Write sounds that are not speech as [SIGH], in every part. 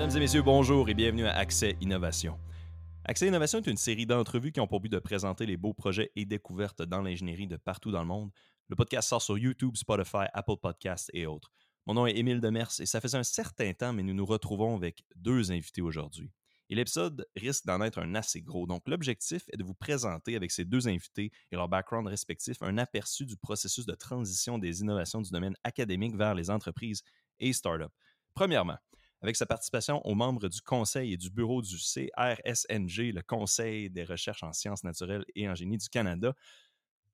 Mesdames et messieurs, bonjour et bienvenue à Accès Innovation. Accès Innovation est une série d'entrevues qui ont pour but de présenter les beaux projets et découvertes dans l'ingénierie de partout dans le monde. Le podcast sort sur YouTube, Spotify, Apple Podcasts et autres. Mon nom est Émile Demers et ça faisait un certain temps, mais nous nous retrouvons avec deux invités aujourd'hui. Et l'épisode risque d'en être un assez gros. Donc, l'objectif est de vous présenter avec ces deux invités et leur background respectif un aperçu du processus de transition des innovations du domaine académique vers les entreprises et startups. Premièrement, avec sa participation aux membres du conseil et du bureau du CRSNG, le Conseil des recherches en sciences naturelles et en génie du Canada,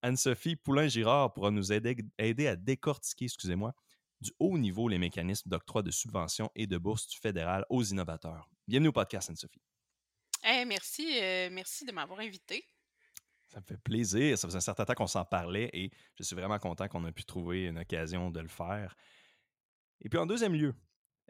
Anne-Sophie Poulain-Girard pourra nous aider, aider à décortiquer, excusez-moi, du haut niveau les mécanismes d'octroi de subventions et de bourses du fédéral aux innovateurs. Bienvenue au podcast, Anne-Sophie. merci, euh, merci de m'avoir invité. Ça me fait plaisir. Ça faisait un certain temps qu'on s'en parlait et je suis vraiment content qu'on ait pu trouver une occasion de le faire. Et puis en deuxième lieu,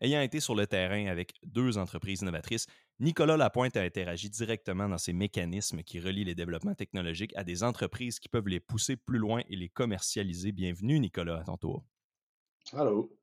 ayant été sur le terrain avec deux entreprises innovatrices, Nicolas Lapointe a interagi directement dans ces mécanismes qui relient les développements technologiques à des entreprises qui peuvent les pousser plus loin et les commercialiser. Bienvenue, Nicolas, à ton tour. Allô?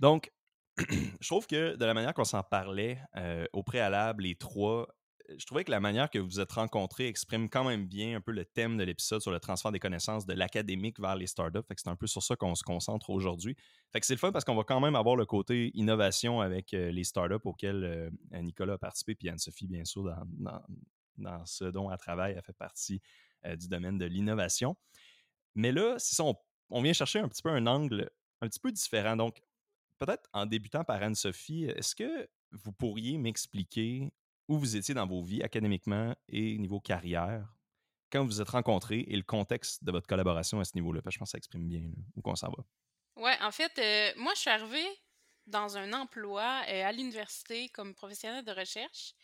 Donc, [CLEARS THROAT] je trouve que de la manière qu'on s'en parlait euh, au préalable, les trois, je trouvais que la manière que vous êtes rencontrés exprime quand même bien un peu le thème de l'épisode sur le transfert des connaissances de l'académique vers les startups. Fait que c'est un peu sur ça qu'on se concentre aujourd'hui. Fait que c'est le fun parce qu'on va quand même avoir le côté innovation avec euh, les startups auxquels Nicolas a participé, puis Anne-Sophie, bien sûr, dans, dans, ce dont elle travaille, elle fait partie du domaine de l'innovation. Mais là, c'est ça, on vient chercher un petit peu un angle un petit peu différent. Donc, peut-être en débutant par Anne-Sophie, est-ce que vous pourriez m'expliquer où vous étiez dans vos vies académiquement et niveau carrière quand vous vous êtes rencontrés et le contexte de votre collaboration à ce niveau-là? Je pense que ça exprime bien où qu'on s'en va. Oui, en fait, euh, moi, je suis arrivée dans un emploi euh, à l'université comme professionnel de recherche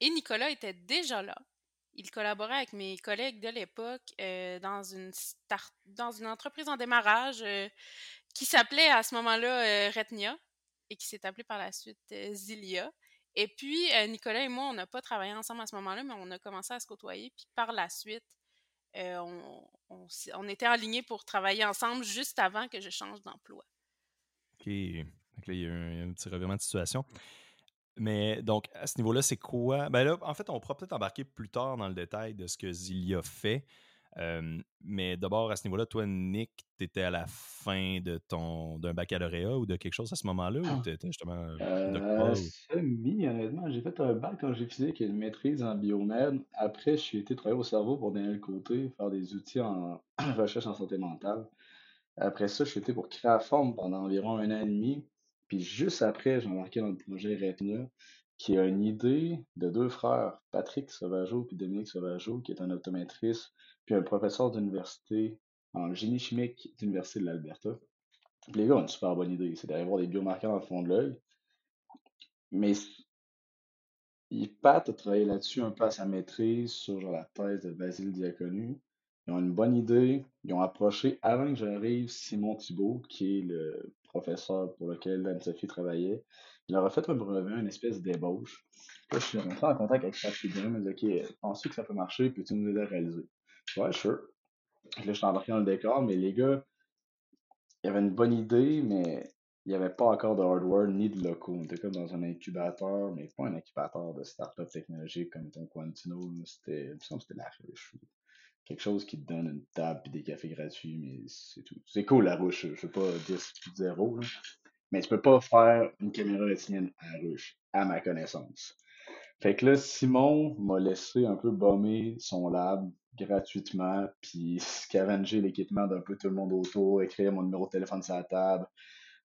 et Nicolas était déjà là. Il collaborait avec mes collègues de l'époque euh, dans, une entreprise en démarrage qui s'appelait à ce moment-là Retnia et qui s'est appelé par la suite Zilia. Et puis, euh, Nicolas et moi, on n'a pas travaillé ensemble à ce moment-là, mais on a commencé à se côtoyer. Puis par la suite, on, on, était alignés pour travailler ensemble juste avant que je change d'emploi. OK. Donc là, il y a un, un, petit revirement de situation. Mais donc, à ce niveau-là, c'est quoi? Ben là, en fait, on pourra peut-être embarquer plus tard dans le détail de ce que Zilia fait mais d'abord, à ce niveau-là, toi, Nick, tu étais à la fin de ton d'un baccalauréat ou de quelque chose à ce moment-là? Ou tu étais justement euh, Semi, honnêtement. J'ai fait un bac en physique et une maîtrise en biomède. Après, je suis été travailler au cerveau pour Daniel Côté, faire des outils en [CLEARS THROAT] recherche en santé mentale. Après ça, je suis été pour Créaforme pendant environ un an et demi. Puis juste après, j'ai embarqué dans le projet Retina, qui a une idée de deux frères, Patrick Sauvageau et Dominique Sauvageau, qui est un optométriste puis un professeur d'université en génie chimique de l'Université de l'Alberta. Les gars ont une super bonne idée, c'est d'aller voir des biomarqueurs dans le fond de l'œil. Mais Pat a travaillé là-dessus un peu à sa maîtrise sur la thèse de Basile Diaconu. Ils ont une bonne idée. Ils ont approché, avant que j'arrive, Simon Thibault, qui est le professeur pour lequel Anne-Sophie travaillait. Il leur a fait un brevet, une espèce d'ébauche. Là, je suis rentré en contact avec Patrick Il m'a dit Ok, penses-tu que ça peut marcher Peux-tu nous aider à réaliser Ouais, sure. Là, je suis embarqué dans le décor, mais les gars, il y avait une bonne idée, mais il n'y avait pas encore de hardware ni de locaux. On était comme dans un incubateur, mais pas un incubateur de start-up technologique comme ton Quantino. C'était, c'était la ruche. Quelque chose qui te donne une table et des cafés gratuits, mais c'est tout. C'est cool la ruche, je sais pas 10 0, mais tu peux pas faire une caméra rétinienne à ruche, à ma connaissance. Fait que là, Simon m'a laissé un peu bomber son lab gratuitement, puis [LAUGHS] scavenger l'équipement d'un peu tout le monde autour, écrire mon numéro de téléphone sur la table,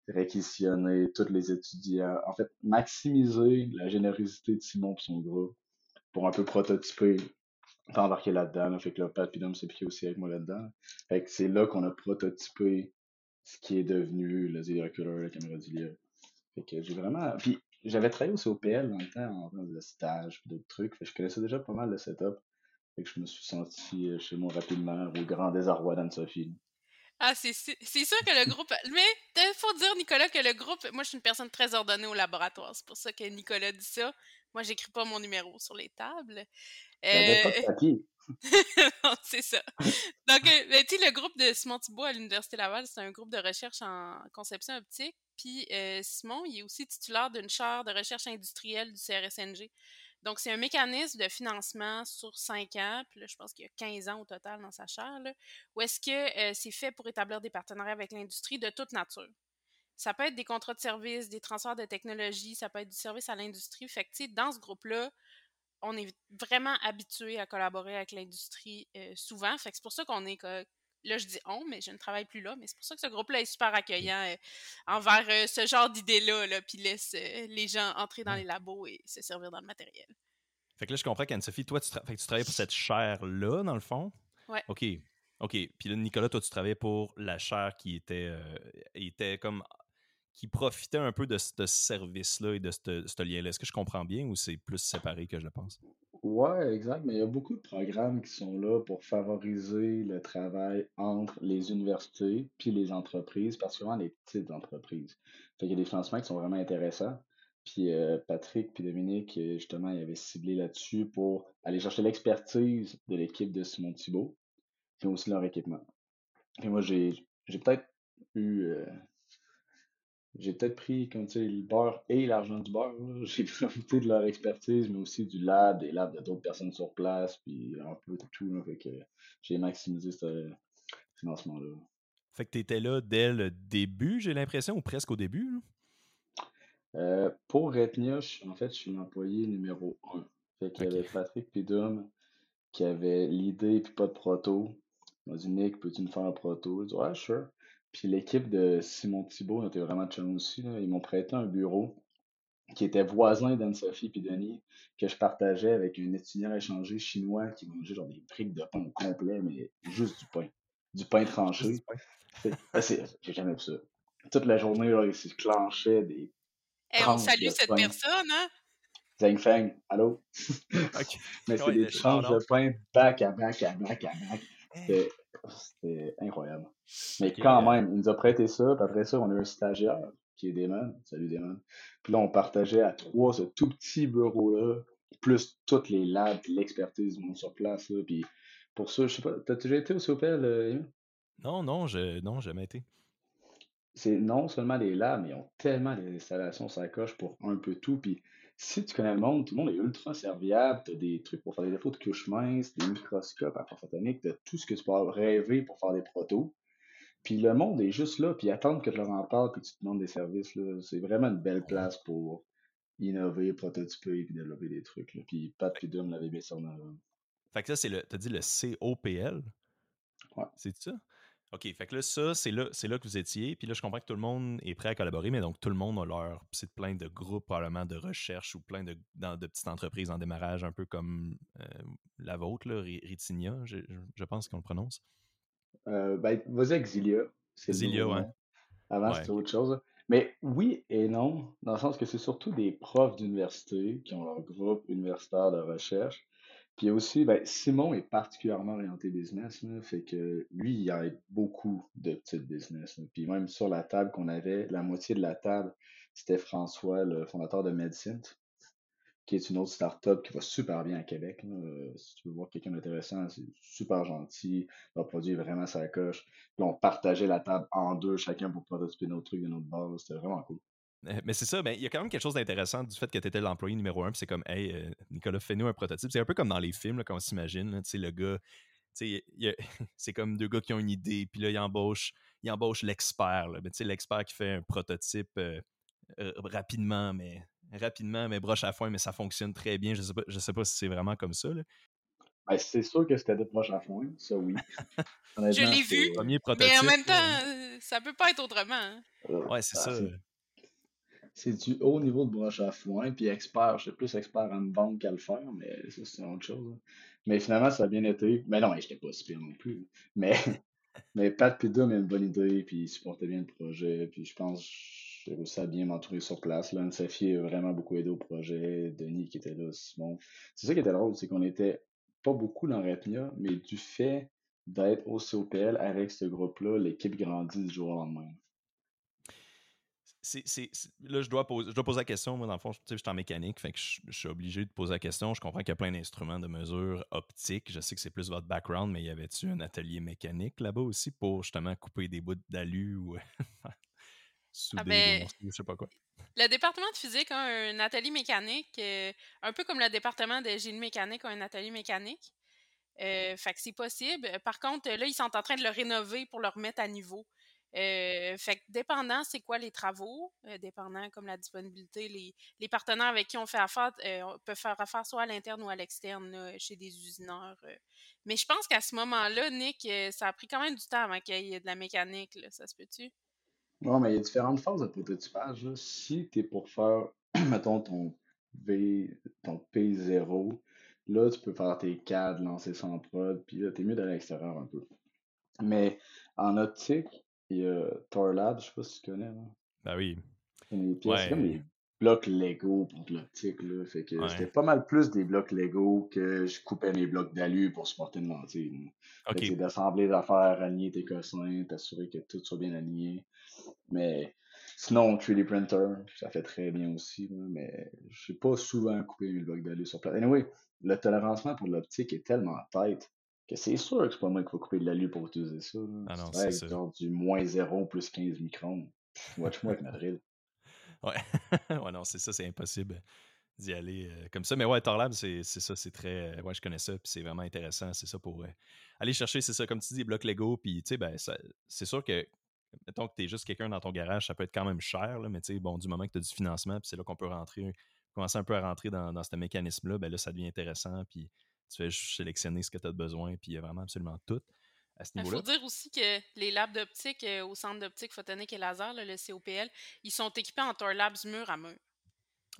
réquisitionner tous les étudiants. En fait, maximiser la générosité de Simon et son groupe pour un peu prototyper, embarquer là-dedans. Fait que là, Pat s'est piqué aussi avec moi là-dedans. Fait que c'est là qu'on a prototypé ce qui est devenu le Zero la caméra d'Ilia. Fait que j'ai vraiment. Puis j'avais travaillé aussi au PL dans le temps en termes de stage d'autres trucs. Fait que je connaissais déjà pas mal le setup que je me suis senti euh, chez moi rapidement, au grand désarroi d'Anne-Sophie. Ah, c'est sûr que le groupe. [LAUGHS] Mais il faut dire, Nicolas, que le groupe. Moi, je suis une personne très ordonnée au laboratoire. C'est pour ça que Nicolas dit ça. Moi, j'écris pas mon numéro sur les tables. J'avais pas de Euh, papier. [LAUGHS] c'est ça. Donc, [LAUGHS] euh, ben, tu sais, le groupe de Simon Thibault à l'Université Laval, c'est un groupe de recherche en conception optique. Puis euh, Simon, il est aussi titulaire d'une chaire de recherche industrielle du CRSNG. Donc, c'est un mécanisme de financement sur 5 ans. Puis là, je pense qu'il y a 15 ans au total dans sa chaire. Là, où est-ce que euh, c'est fait pour établir des partenariats avec l'industrie de toute nature. Ça peut être des contrats de services, des transferts de technologie, ça peut être du service à l'industrie. Fait que, tu sais, dans ce groupe-là, on est vraiment habitué à collaborer avec l'industrie euh, souvent. Fait que c'est pour ça qu'on est. que- Là, je dis on, mais je ne travaille plus là. Mais c'est pour ça que ce groupe-là est super accueillant euh, envers euh, ce genre d'idées-là, là, puis laisse les gens entrer dans les labos et se servir dans le matériel. Fait que là, je comprends qu'Anne-Sophie, toi, tu, tra- fait que tu travailles pour cette chaire-là, dans le fond? Ouais. OK. OK. Puis là, Nicolas, toi, tu travaillais pour la chaire qui était, était comme. Qui profitait un peu de ce service-là et de ce lien-là. Est-ce que je comprends bien ou c'est plus séparé que je le pense? Ouais, exact, mais il y a beaucoup de programmes qui sont là pour favoriser le travail entre les universités puis les entreprises, particulièrement les petites entreprises. Fait qu'il y a des financements qui sont vraiment intéressants. Puis euh, Patrick puis Dominique, euh, justement, ils avaient ciblé là-dessus pour aller chercher l'expertise de l'équipe de Simon Thibault, puis aussi leur équipement. Et moi, j'ai j'ai peut-être eu euh, j'ai peut-être pris, comme tu sais, le beurre et l'argent du beurre. [LAUGHS] J'ai profité de leur expertise, mais aussi du lab, des labs de d'autres personnes sur place, puis un peu de tout. là. Fait que j'ai maximisé ce financement-là. Fait que tu étais là dès le début, j'ai l'impression, ou presque au début. là? Euh, pour Retnia, je- en fait, je suis l'employé numéro un. Fait qu'il y avait Patrick Pidum qui avait l'idée puis pas de proto. Il m'a dit Nick, peux-tu nous faire un proto? J'ai dit ouais, sure. Puis l'équipe de Simon Thibault était vraiment chum aussi. là. Ils m'ont prêté un bureau qui était voisin d'Anne-Sophie puis Denis, que je partageais avec un étudiant échangé chinois qui mangeait genre des briques de pain au complet, mais juste du pain. Du pain tranché. C'est- ah, c'est- J'ai jamais vu ça. Toute la journée, là, il se clenchait des Hey, on Tranche salue de cette pain. personne, hein? Zang Fang, allô? Ok. [LAUGHS] Mais c'est Ouais, des tranches de pain back à back à back à back. Hey. C'était incroyable. Mais quand euh, même, il nous a prêté ça, puis après ça, on a eu un stagiaire qui est Damon. Salut Damon. Puis là, on partageait à trois ce tout petit bureau-là, plus toutes les labs, l'expertise du monde sur place. Là, puis pour ça, je sais pas, t'as déjà été au COPL, euh? Non, non, je, non, jamais été. c'est non seulement des labs, mais ils ont tellement des installations ça coche pour un peu tout. Puis si tu connais le monde, tout le monde est ultra serviable. Tu as des trucs pour faire des défauts de couches minces, des microscopes à photonique, tu tout ce que tu peux rêver pour faire des protos. Puis le monde est juste là, puis attendre que je leur en parle, puis tu te demandes des services. C'est vraiment une belle place pour innover, prototyper, puis développer des trucs. là. Puis Pat puis Dom l'avaient bien sûr. Fait que ça, c'est le. T'as dit le COPL? Ouais. C'est ça? OK, fait que là, ça, c'est là, c'est là que vous étiez. Puis là, je comprends que tout le monde est prêt à collaborer, mais donc tout le monde a leur. C'est plein de groupes, probablement, de recherche ou plein de, dans, de petites entreprises en démarrage, un peu comme euh, la vôtre, là, Ritinia, je, je- pense qu'on le prononce. Euh, ben, vas-y avec Zilia. C'est ouais. Avant, Ouais, c'était autre chose. Mais oui et non, dans le sens que c'est surtout des profs d'université qui ont leur groupe universitaire de recherche. Puis y a aussi, ben, Simon est particulièrement orienté business, là, fait que lui, il aide beaucoup de petites business. là. Puis même sur la table qu'on avait, la moitié de la table, c'était François, le fondateur de Medicine, qui est une autre start-up qui va super bien à Québec. là. Euh, si tu veux voir quelqu'un d'intéressant, c'est super gentil. Leur produit est vraiment sa coche. Puis on partageait la table en deux, chacun pour prototyper nos trucs de notre là. C'était vraiment cool. Euh, Mais c'est ça, ben, il y a quand même quelque chose d'intéressant du fait que tu étais l'employé numéro un, puis c'est comme, hey, euh, Nicolas, fais-nous un prototype. C'est un peu comme dans les films, là, quand on s'imagine, tu sais, le gars, tu sais, [LAUGHS] c'est comme deux gars qui ont une idée, puis là, ils embauchent, ils embauchent l'expert, là. Ben, tu sais, l'expert qui fait un prototype euh, euh, rapidement, mais rapidement, mais broche à foin, mais ça fonctionne très bien. Je sais pas, je sais pas si c'est vraiment comme ça, là. Ben, c'est sûr que c'était de proche à foin, ça oui. Je l'ai vu, Premier prototype. mais en même temps, euh, ça peut pas être autrement. hein. Ouais, c'est ah, ça. C'est- du haut niveau de broche à foin, puis expert, je suis plus expert à me vendre qu'à le faire, mais ça, c'est autre chose. hein. Mais finalement, ça a bien été. Mais non, j'étais pas si pire non plus. [LAUGHS] Mais, mais Pat puis Dom a une bonne idée, puis ils supportaient bien le projet, puis je pense j'ai réussi à bien m'entourer sur place. Là, Anne-Sophie a vraiment beaucoup aidé au projet, Denis qui était là, Simon. C'est ça qui était drôle, c'est qu'on était pas beaucoup dans Retnia, mais du fait d'être au COPL avec ce groupe-là, l'équipe grandit du jour au lendemain. Là, je dois, poser, je dois poser la question. Moi, dans le fond, je suis en mécanique, fait que je, suis obligé de poser la question. Je comprends qu'il y a plein d'instruments de mesure optique. Je sais que c'est plus votre background, mais y avait-tu un atelier mécanique là-bas aussi pour justement couper des bouts d'alu ou [LAUGHS] souder ah ben, je sais pas quoi? Le département de physique a un atelier mécanique, euh, un peu comme le département de génie mécanique a un atelier mécanique. Euh, fait que c'est possible. Par contre, là, ils sont en train de le rénover pour le remettre à niveau. Euh, fait que dépendant c'est quoi les travaux, euh, dépendant comme la disponibilité, les, les, partenaires avec qui on fait affaire euh, peuvent faire affaire soit à l'interne ou à l'externe chez des usineurs. Mais je pense qu'à ce moment-là, Nick, ça a pris quand même du temps avant qu'il y ait de la mécanique, là, ça se peut-tu? Non, mais il y a différentes phases de prototypage. Si tu es pour faire, [CLEARS THROAT] mettons, ton V, ton P0, là, tu peux faire tes CAD, lancer sans prod, puis là, t'es mieux d'aller à l'extérieur un peu. Mais en optique, il y a Thor Labs, je sais pas si tu connais. Là. Ben oui. C'est comme des blocs Lego pour l'optique. Là. Fait que c'était pas mal plus des blocs Lego que je coupais mes blocs d'alu pour supporter une lentille. Okay. C'est d'assembler des affaires, aligner tes cossins, t'assurer que tout soit bien aligné. Mais sinon, 3D printer, ça fait très bien aussi. Là, mais je pas souvent coupé mes blocs d'alu sur place. Anyway, le tolérancement pour l'optique est tellement tête que c'est sûr que c'est pas moi qui vais couper de l'alu pour utiliser ça. Ah non, c'est ça. Genre du moins 0 plus 15 microns. Watch-moi avec ma drill. [LAUGHS] Ouais. [LAUGHS] ouais, non, c'est ça, c'est impossible d'y aller euh, comme ça. Mais ouais, Torlab, c'est ça, c'est très. Euh, ouais, je connais ça, puis c'est vraiment intéressant. C'est ça pour euh, aller chercher, c'est ça, comme tu dis, blocs Lego, puis tu sais, ben, c'est sûr que. Mettons que tu es juste quelqu'un dans ton garage, ça peut être quand même cher, là, mais tu sais, bon, du moment que tu as du financement, puis c'est là qu'on peut rentrer, commencer un peu à rentrer dans, dans ce mécanisme-là, ben là, ça devient intéressant, puis tu fais juste sélectionner ce que tu as besoin, puis il y a vraiment absolument tout à ce niveau-là. Il faut dire aussi que les labs d'optique euh, au Centre d'optique photonique et laser, le COPL, ils sont équipés en Tor Labs mur à mur.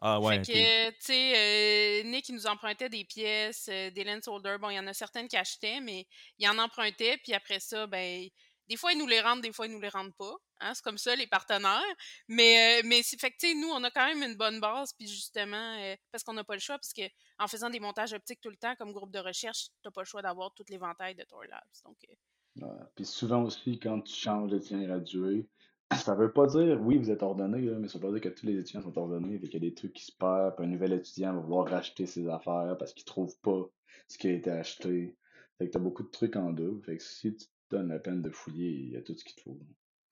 Ah ouais. Fait que, tu sais, euh, Nick, il nous empruntait des pièces, euh, des lens holders. Bon, il y en a certaines qui achetaient, mais il en empruntait, puis après ça, ben, des fois, ils nous les rendent, des fois, ils nous les rendent pas. Hein, c'est comme ça, les partenaires. Mais, euh, mais fait que, nous, on a quand même une bonne base, puis justement, euh, parce qu'on n'a pas le choix, parce que en faisant des montages optiques tout le temps, comme groupe de recherche, tu n'as pas le choix d'avoir les l'éventail de Tor Labs. Donc, euh. Puis souvent aussi, quand tu changes d'étudiant gradué, [CLEARS THROAT] ça veut pas dire, oui, vous êtes ordonné, mais ça veut pas dire que tous les étudiants sont ordonnés, qu'il y a des trucs qui se perdent, puis un nouvel étudiant va vouloir racheter ses affaires parce qu'il trouve pas ce qui a été acheté. Fait que t'as beaucoup de trucs en deux. Fait que si tu donne la peine de fouiller, il y a tout ce qu'il te faut.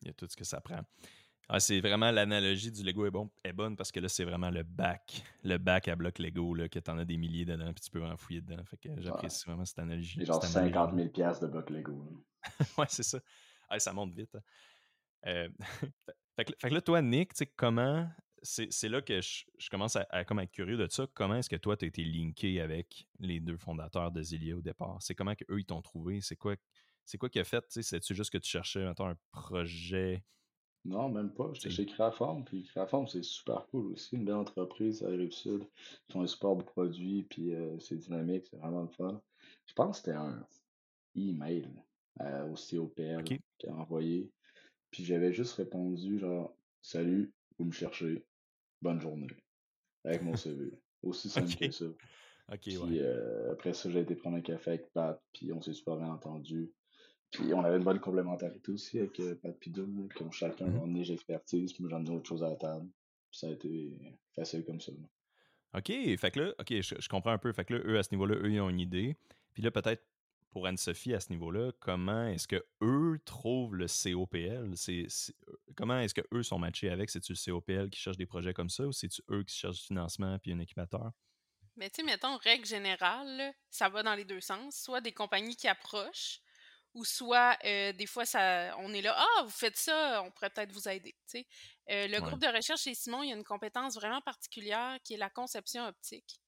Il y a tout ce que ça prend. Ah, c'est vraiment l'analogie du Lego est, bon, est bonne parce que là, c'est vraiment le bac, le bac à bloc Lego, là, que t'en as des milliers dedans, puis tu peux en fouiller dedans. Fait que j'apprécie vraiment cette analogie. genre 50 000 de bloc Lego. [LAUGHS] ouais, c'est ça. Ah, ça monte vite. Hein. Euh, [LAUGHS] fait, que, là, toi, Nick, tu sais, comment. C'est là que je, commence à, comme être curieux de ça. Comment est-ce que toi, tu as été linké avec les deux fondateurs de Zilia au départ? C'est comment qu'eux, ils t'ont trouvé? C'est quoi c'est quoi qui a fait? C'est-tu juste que tu cherchais un projet? Non, même pas. J'étais chez Créaform, puis Créaform, c'est super cool aussi. Une belle entreprise à Rive-Sud. Ils ont un super beau produit, puis euh, c'est dynamique, c'est vraiment le fun. Je pense que c'était un email euh, au COPL qui a envoyé. Puis j'avais juste répondu genre Salut, vous me cherchez, bonne journée. Avec mon CV. Aussi [LAUGHS] simple que ça. puis euh, après ça, j'ai été prendre un café avec Pat, puis on s'est super bien entendu. Puis on avait une bonne complémentarité aussi avec euh, Pat Pidou, qui ont chacun mm -hmm. niche expertise, puis moi j'en ai autre chose à la table. Puis ça a été facile comme ça. OK, fait que là, OK, je, comprends un peu. Fait que là, eux, à ce niveau-là, eux, ils ont une idée. Puis là, peut-être pour Anne-Sophie, à ce niveau-là, comment est-ce que eux trouvent le COPL? C'est, comment est-ce que eux sont matchés avec? C'est-tu le COPL qui cherche des projets comme ça ou c'est-tu eux qui cherchent du financement puis un équipateur? Mais tu sais, mettons, règle générale, ça va dans les deux sens. Soit des compagnies qui approchent, ou soit euh, des fois ça, on est là, ah, vous faites ça, on pourrait peut-être vous aider. Euh, le groupe de recherche chez Simon, il y a une compétence vraiment particulière qui est la conception optique.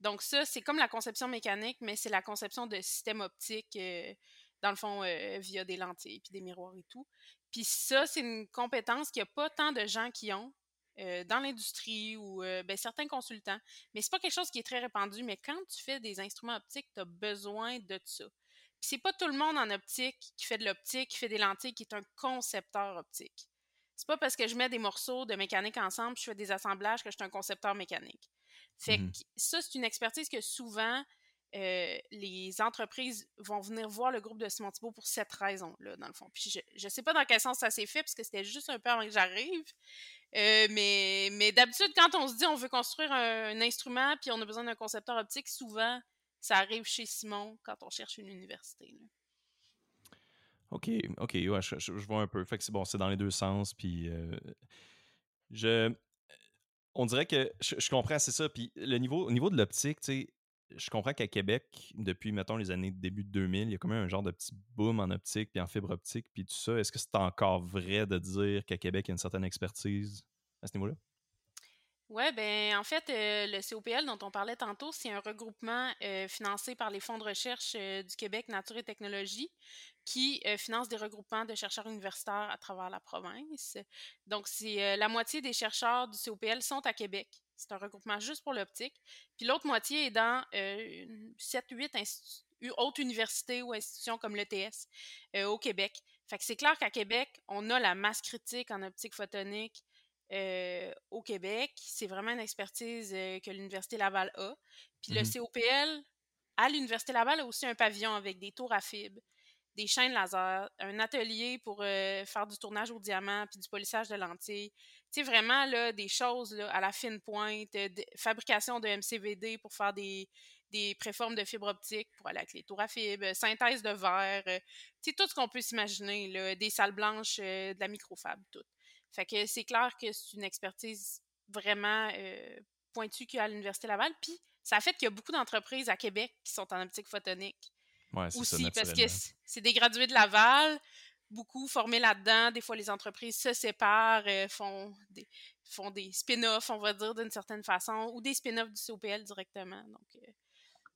Donc ça, c'est comme la conception mécanique, mais c'est la conception de systèmes optiques, euh, dans le fond, via des lentilles, puis des miroirs et tout. Puis ça, c'est une compétence qu'il n'y a pas tant de gens qui ont. dans l'industrie ou ben, certains consultants. Mais c'est pas quelque chose qui est très répandu. Mais quand tu fais des instruments optiques, tu as besoin de ça c'est pas tout le monde en optique qui fait de l'optique, qui fait des lentilles, qui est un concepteur optique. C'est pas parce que je mets des morceaux de mécanique ensemble, je fais des assemblages que je suis un concepteur mécanique. Fait mmh que ça, c'est une expertise que souvent, euh, les entreprises vont venir voir le groupe de Simon Thibault pour cette raison-là, dans le fond. Puis je ne sais pas dans quel sens ça s'est fait, parce que c'était juste un peu avant que j'arrive. Euh, mais mais d'habitude, quand on se dit on veut construire un, instrument, puis on a besoin d'un concepteur optique, souvent, ça arrive chez Simon quand on cherche une université. OK, OK, ouais, je, vois un peu. Fait que c'est bon, c'est dans les deux sens, puis euh, je... On dirait que je, comprends, c'est ça. Puis le niveau, au niveau de l'optique, tu sais, je comprends qu'à Québec, depuis, mettons, les années début de 2000, il y a quand même un genre de petit boom en optique puis en fibre optique puis tout ça. Est-ce que c'est encore vrai de dire qu'à Québec, il y a une certaine expertise à ce niveau-là? Oui, ben en fait, euh, le COPL dont on parlait tantôt, c'est un regroupement euh, financé par les fonds de recherche euh, du Québec Nature et Technologie qui finance des regroupements de chercheurs universitaires à travers la province. Donc, c'est la moitié des chercheurs du COPL sont à Québec. C'est un regroupement juste pour l'optique. Puis l'autre moitié est dans 7-8 autres universités ou institutions comme l'ETS au Québec. Fait que c'est clair qu'à Québec, on a la masse critique en optique photonique au Québec. C'est vraiment une expertise que l'Université Laval a. Puis le mmh COPL, à l'Université Laval, a aussi un pavillon avec des tours à fibres, des chaînes laser, un atelier pour faire du tournage au diamant puis du polissage de lentilles. Tu sais, vraiment, là, des choses là, à la fine pointe, fabrication de MCVD pour faire des, des préformes de fibre optique pour aller avec les tours à fibres, synthèse de verre, tu sais, tout ce qu'on peut s'imaginer, des salles blanches, de la microfab, tout. Fait que c'est clair que c'est une expertise vraiment pointue qu'il y a à l'Université Laval. Puis ça fait qu'il y a beaucoup d'entreprises à Québec qui sont en optique photonique. Ouais, ça, parce que c'est des gradués de Laval, beaucoup formés là-dedans. Des fois, les entreprises se séparent, font des, font des spin-offs, on va dire, d'une certaine façon, ou des spin-offs du COPL directement. Donc,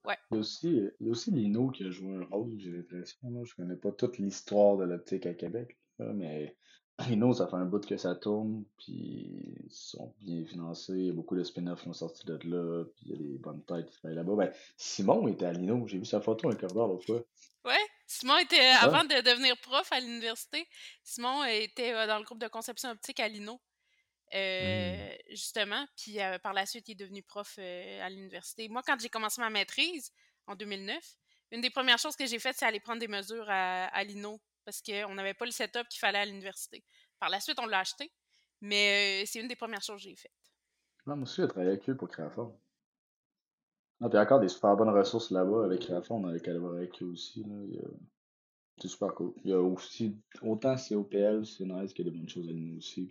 ouais. Il y, a aussi, il y a aussi Lino qui a joué un rôle, j'ai l'impression. Je connais pas toute l'histoire de l'optique à Québec, mais Rhino, ça fait un bout que ça tourne, puis ils sont bien financés. Il y a beaucoup de spin-offs qui ont sorti de là, puis il y a des bonnes têtes qui travaillent là-bas. Ben, Simon était à Lino, j'ai vu sa photo un corridor l'autre fois. Ouais, Simon était, avant de devenir prof à l'université, Simon était euh, dans le groupe de conception optique à Lino. Euh, hmm. Justement, puis euh, par la suite, il est devenu prof à l'université. Moi, quand j'ai commencé ma maîtrise en 2009, une des premières choses que j'ai faites, c'est aller prendre des mesures à, à Lino parce qu'on n'avait pas le setup qu'il fallait à l'université. Par la suite, on l'a acheté, mais euh, c'est une des premières choses que j'ai faites. moi aussi, j'ai travaillé avec eux pour Créaform. Ah, puis encore des super bonnes ressources là-bas avec Créaform, on avait avec eux aussi. C'est super cool. Il y a aussi, autant COPL, c'est nice qu'il y a des bonnes choses à nous aussi.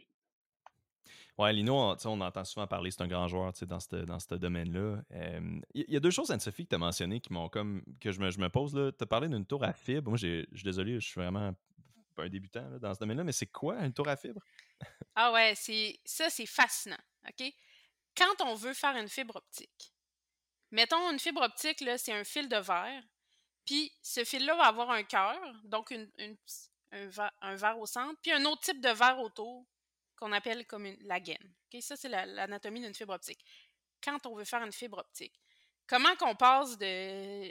Ouais, Lino, on, entend souvent parler, c'est un grand joueur dans ce dans domaine-là. Il y, a deux choses, Anne-Sophie, que tu as mentionnées qui m'ont comme. que je me, je me pose. Tu as parlé d'une tour à fibre. Moi, je suis désolé, je suis vraiment un débutant dans ce domaine-là, mais c'est quoi une tour à fibre? [LAUGHS] ah ouais, c'est ça, c'est fascinant. OK? Quand on veut faire une fibre optique, mettons une fibre optique, là, c'est un fil de verre. Puis ce fil-là va avoir un cœur, donc une, un, un verre au centre, puis un autre type de verre autour qu'on appelle comme la gaine. Ça, c'est l'anatomie d'une fibre optique. Quand on veut faire une fibre optique, comment qu'on passe de,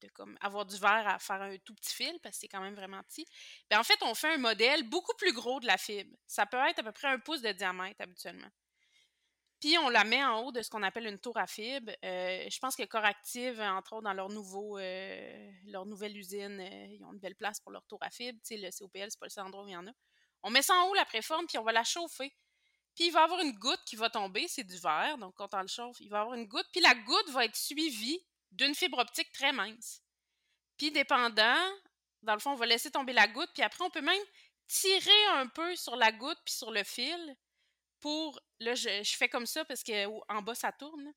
de, comme avoir du verre à faire un tout petit fil, parce que c'est quand même vraiment petit, bien, en fait, on fait un modèle beaucoup plus gros de la fibre. Ça peut être à peu près un pouce de diamètre habituellement. Puis on la met en haut de ce qu'on appelle une tour à fibre. Euh, je pense que Coractive, entre autres, dans leur, nouveau, euh, nouvelle usine, euh, ils ont une belle place pour leur tour à fibre. Tu le COPL, c'est pas le seul endroit où il y en a. On met ça en haut, la préforme, puis on va la chauffer. Puis il va y avoir une goutte qui va tomber, c'est du verre, donc quand on le chauffe, il va y avoir une goutte, puis la goutte va être suivie d'une fibre optique très mince. Puis dépendant, dans le fond, on va laisser tomber la goutte, puis après, on peut même tirer un peu sur la goutte puis sur le fil pour, là, je, fais comme ça parce qu'en bas, ça tourne,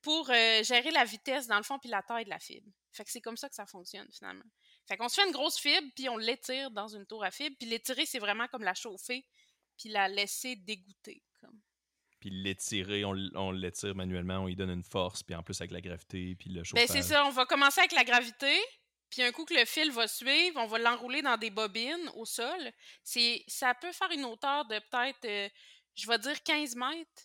pour euh, gérer la vitesse, dans le fond, puis la taille de la fibre. Fait que c'est comme ça que ça fonctionne, finalement. Fait qu'on se fait une grosse fibre, puis on l'étire dans une tour à fibre. Puis l'étirer, c'est vraiment comme la chauffer, puis la laisser dégoûter. Comme. Puis l'étirer, on, l'étire manuellement, on lui donne une force, puis en plus avec la gravité, puis le chauffage. Ben c'est ça, on va commencer avec la gravité, puis un coup que le fil va suivre, on va l'enrouler dans des bobines au sol. C'est, ça peut faire une hauteur de peut-être, euh, je vais dire 15 mètres.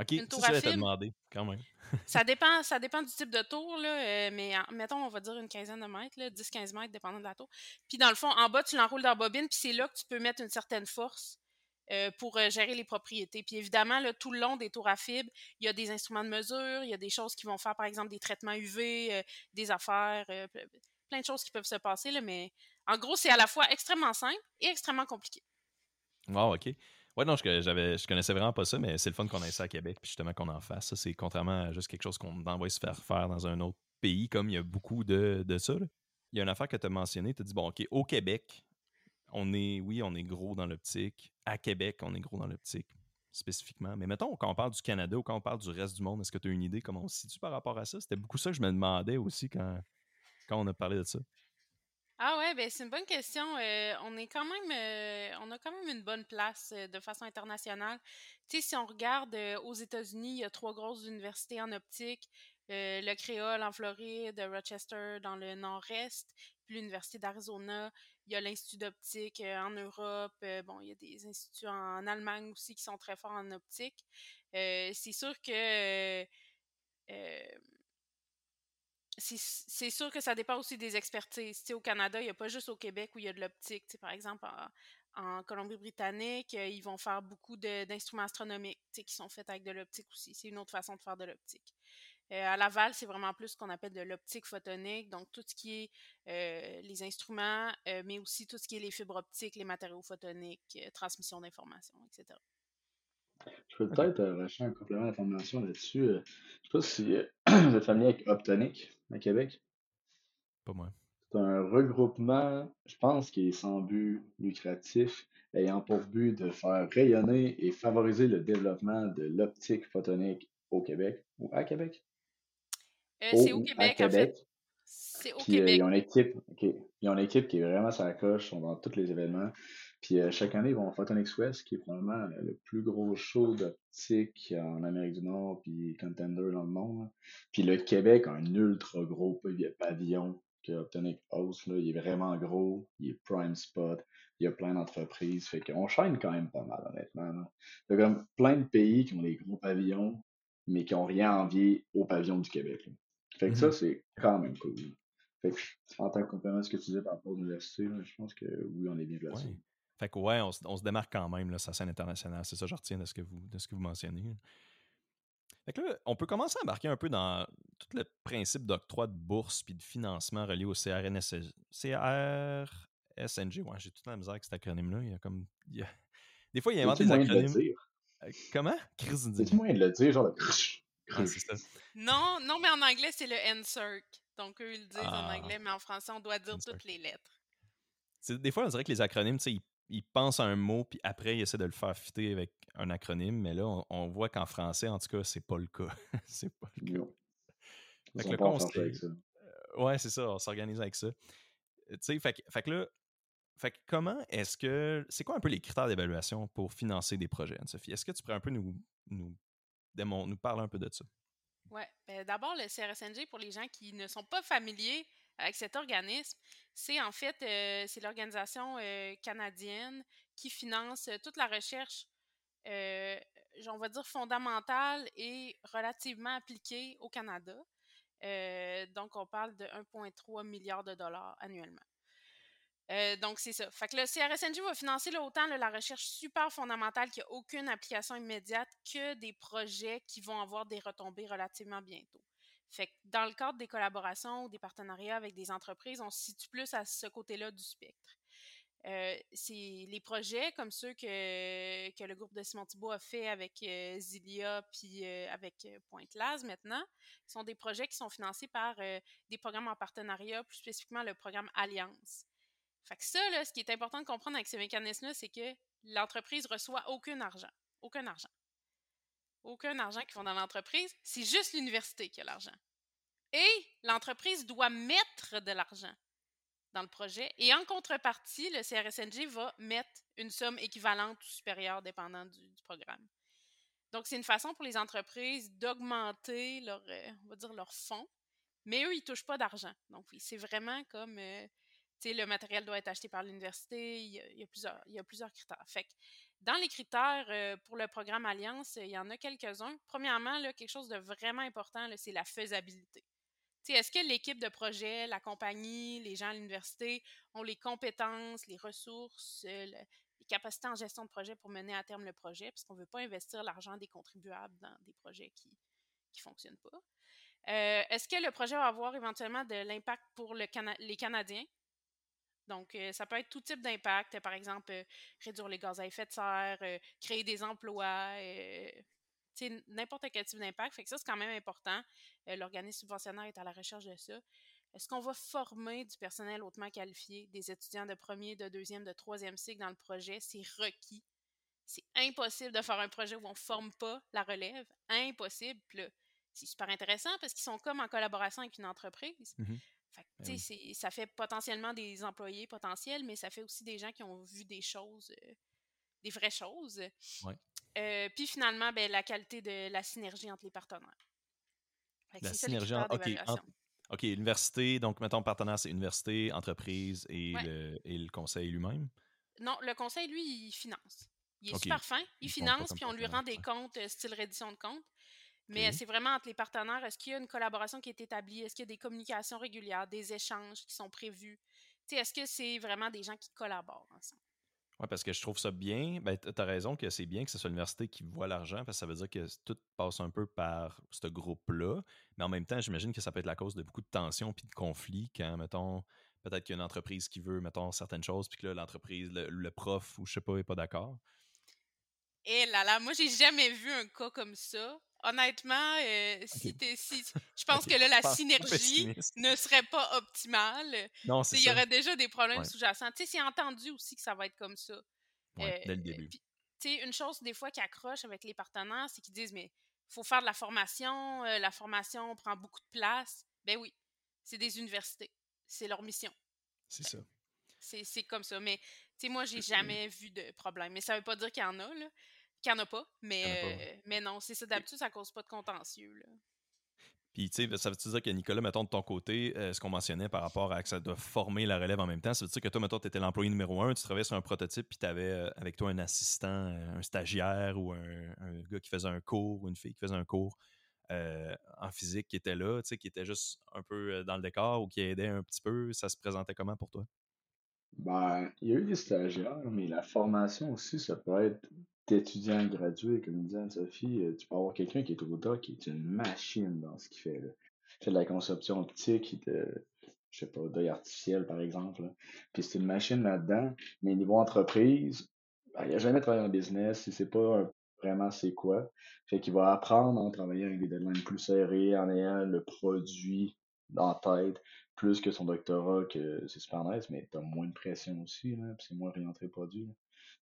OK, une tour ça, ça demandé, quand même ça, dépend, ça dépend du type de tour, là, euh, mais mettons, on va dire une quinzaine de mètres, 10-15 mètres, dépendant de la tour. Puis dans le fond, en bas, tu l'enroules dans la bobine, puis c'est là que tu peux mettre une certaine force. euh, pour euh, gérer les propriétés. Puis évidemment, là, tout le long des tours à fibre, il y a des instruments de mesure, il y a des choses qui vont faire, par exemple, des traitements UV, des affaires, plein de choses qui peuvent se passer, là, mais en gros, c'est à la fois extrêmement simple et extrêmement compliqué. Wow, OK. Ouais, non, je, je connaissais vraiment pas ça, mais c'est le fun qu'on ait ça à Québec, puis justement qu'on en fasse. Ça, c'est contrairement à juste quelque chose qu'on envoie se faire faire dans un autre pays, comme il y a beaucoup de, de ça. Il y a une affaire que tu as mentionnée, tu as dit, bon, OK, au Québec, on est, oui, on est gros dans l'optique. À Québec, on est gros dans l'optique, spécifiquement. Mais mettons, quand on parle du Canada ou quand on parle du reste du monde, est-ce que tu as une idée comment on se situe par rapport à ça? C'était beaucoup ça que je me demandais aussi quand, quand on a parlé de ça. Ah ouais, ben c'est une bonne question. On est quand même, on a quand même une bonne place de façon internationale. Tu sais, si on regarde aux États-Unis, il y a trois grosses universités en optique. le Créole en Floride, Rochester dans le nord-est, puis l'Université d'Arizona. Il y a l'Institut d'optique en Europe. bon, il y a des instituts en Allemagne aussi qui sont très forts en optique. c'est sûr que c'est sûr que ça dépend aussi des expertises. au Canada, il n'y a pas juste au Québec où il y a de l'optique. Par exemple, en, Colombie-Britannique, euh, ils vont faire beaucoup d'instruments astronomiques qui sont faits avec de l'optique aussi. C'est une autre façon de faire de l'optique. Euh, à Laval, c'est vraiment plus ce qu'on appelle de l'optique photonique, donc tout ce qui est euh, les instruments, mais aussi tout ce qui est les fibres optiques, les matériaux photoniques, transmission d'informations, etc. Je peux peut-être euh, un complément d'information là-dessus. Je je sais pas si [CLEARS THROAT] vous êtes familier avec Optonic à Québec. Pas moi. C'est un regroupement, je pense, qui est sans but lucratif, ayant pour but de faire rayonner et favoriser le développement de l'optique photonique au Québec ou à Québec. Euh, c'est au Québec, en fait. C'est au Québec. Euh, ils, ont une équipe, ils ont une équipe qui est vraiment sur la coche, sont dans tous les événements. Puis euh, chaque année, ils vont au Photonics West, qui est probablement le plus gros show d'optique en Amérique du Nord, puis contender dans le monde. Puis le Québec a un ultra gros pavillon que Optonic host. Là. Il est vraiment gros, il est prime spot, il y a plein d'entreprises. Fait qu'on chaîne quand même pas mal, honnêtement. Il y a comme plein de pays qui ont des gros pavillons, mais qui n'ont rien à envier au pavillon du Québec. Fait que ça, mm-hmm. c'est quand même cool. Fait que, en tant que complément de ce que tu disais par rapport à l'université, je pense que oui, on est bien placé. Fait que ouais, on, se démarque quand même, là, sa scène internationale. C'est ça, je retiens de ce que vous, de ce que vous mentionnez. Fait que là, on peut commencer à embarquer un peu dans tout le principe d'octroi de bourse puis de financement relié au CRNSG. CRSNG, ouais, j'ai toute la misère avec cet acronyme-là. Il y a comme. Des fois, il invente des acronymes. De dire? Euh, comment? Chris C'est moyen de le dire, genre ah, ça. Non, non, mais en anglais, c'est le NSERC. Donc, eux, ils le disent en ah. anglais, mais en français, on doit dire toutes les lettres. Des fois, on dirait que les acronymes, tu sais, ils il pense à un mot, puis après, il essaie de le faire fitter avec un acronyme, mais là, on, voit qu'en français, en tout cas, c'est pas le cas. [LAUGHS] c'est pas le cas. Fait que le euh, ouais, c'est ça, on s'organise avec ça. Tu sais, fait, que là, fait que comment est-ce que. C'est quoi un peu les critères d'évaluation pour financer des projets, Anne-Sophie? Est-ce que tu pourrais un peu nous, nous, nous parler un peu de ça? Oui. Ben, d'abord, le CRSNG, pour les gens qui ne sont pas familiers avec cet organisme, c'est en fait euh, c'est l'organisation euh, canadienne qui finance euh, toute la recherche, on va dire fondamentale et relativement appliquée au Canada. donc, on parle de 1,3 milliard de dollars annuellement. donc, c'est ça. Fait que le CRSNG va financer autant la recherche super fondamentale qui n'a aucune application immédiate que des projets qui vont avoir des retombées relativement bientôt. Fait que dans le cadre des collaborations ou des partenariats avec des entreprises, on se situe plus à ce côté-là du spectre. Euh, c'est les projets comme ceux que, le groupe de Simon Thibault a fait avec euh, Zilia puis euh, avec Pointe Laz maintenant, sont des projets qui sont financés par des programmes en partenariat, plus spécifiquement le programme Alliance. Ça, ce qui est important de comprendre avec ces mécanismes-là, c'est que l'entreprise reçoit aucun argent. Aucun argent aucun argent qui vont dans l'entreprise, c'est juste l'université qui a l'argent. Et l'entreprise doit mettre de l'argent dans le projet. Et en contrepartie, le CRSNG va mettre une somme équivalente ou supérieure dépendant du, programme. Donc, c'est une façon pour les entreprises d'augmenter leur, euh, on va dire, leur fonds, mais eux, ils ne touchent pas d'argent. Donc, c'est vraiment comme, euh, tu sais, le matériel doit être acheté par l'université, il, y a, plusieurs, critères. Dans les critères pour le programme Alliance, il y en a quelques-uns. Premièrement, quelque chose de vraiment important, c'est la faisabilité. Est-ce que l'équipe de projet, la compagnie, les gens à l'université ont les compétences, les ressources, les capacités en gestion de projet pour mener à terme le projet, parce qu'on ne veut pas investir l'argent des contribuables dans des projets qui ne fonctionnent pas. Est-ce que le projet va avoir éventuellement de l'impact pour le les Canadiens? Donc, euh, ça peut être tout type d'impact, par exemple, euh, réduire les gaz à effet de serre, créer des emplois, n'importe quel type d'impact. Fait que ça, c'est quand même important. L'organisme subventionnaire est à la recherche de ça. Est-ce qu'on va former du personnel hautement qualifié, des étudiants de premier, de deuxième, de troisième cycle dans le projet? C'est requis. C'est impossible de faire un projet où on ne forme pas la relève. Impossible. c'est super intéressant parce qu'ils sont comme en collaboration avec une entreprise. Mmh ben ça fait potentiellement des employés potentiels, mais ça fait aussi des gens qui ont vu des choses, euh, des vraies choses. Euh, puis finalement, ben, la qualité de la synergie entre les partenaires. la synergie entre. OK, l'université, donc mettons partenaire, c'est université, entreprise et, le, et le conseil lui-même? Non, le conseil, lui, il finance. Il est super fin. Il, finance, puis on lui rend des comptes, euh, style reddition de comptes. Mais c'est vraiment entre les partenaires. Est-ce qu'il y a une collaboration qui est établie? Est-ce qu'il y a des communications régulières, des échanges qui sont prévus? Est-ce que c'est vraiment des gens qui collaborent ensemble? Oui, parce que je trouve ça bien. Ben, tu as raison que c'est bien que ce soit l'université qui voit l'argent, parce que ça veut dire que tout passe un peu par ce groupe-là. Mais en même temps, j'imagine que ça peut être la cause de beaucoup de tensions puis de conflits quand, mettons, peut-être qu'il y a une entreprise qui veut, mettons, certaines choses, puis que là, l'entreprise, le, prof ou je sais pas, n'est pas d'accord. Et eh là là, moi, j'ai jamais vu un cas comme ça honnêtement, euh, si, je [LAUGHS] pense que là, la synergie ne serait pas optimale. Non, c'est Il y aurait déjà des problèmes sous-jacents. Tu sais, c'est entendu aussi que ça va être comme ça. Ouais, dès le euh, début. tu sais, une chose des fois qui accroche avec les partenaires, c'est qu'ils disent, mais il faut faire de la formation, euh, la formation prend beaucoup de place. Ben oui, c'est des universités. C'est leur mission. C'est ça. C'est comme ça. Mais, tu sais, moi, j'ai jamais vu de problème. Mais ça veut pas dire qu'il y en a, là qu'il n'y en a pas. Mais, euh, mais non, c'est ça. D'habitude, ça cause pas de contentieux. Là. Puis, tu sais, ça veut dire que Nicolas, mettons, de ton côté, euh, ce qu'on mentionnait par rapport à que ça doit former la relève en même temps, ça veut dire que toi, mettons, tu étais l'employé numéro un, tu travaillais sur un prototype, puis tu avais euh, avec toi un assistant, un stagiaire ou un, gars qui faisait un cours ou une fille qui faisait un cours en physique qui était là, tu sais, qui était juste un peu dans le décor ou qui aidait un petit peu. Ça se présentait comment pour toi? Ben, il y a eu des stagiaires, mais la formation aussi, ça peut être d'étudiants gradués, comme disait Anne-Sophie, euh, tu peux avoir quelqu'un qui est au doc, qui est une machine dans ce qu'il fait. Là. Fait de la conception optique, de, je sais pas, d'œil artificiel, par exemple. Puis c'est une machine là-dedans, mais niveau entreprise, ben, il n'a jamais travaillé en business, il sait pas vraiment c'est quoi. Fait qu'il va apprendre en travaillant avec des deadlines plus serrés, en ayant le produit la tête, plus que son doctorat, que c'est super nice, mais tu as moins de pression aussi, là, c'est moins orienté produit.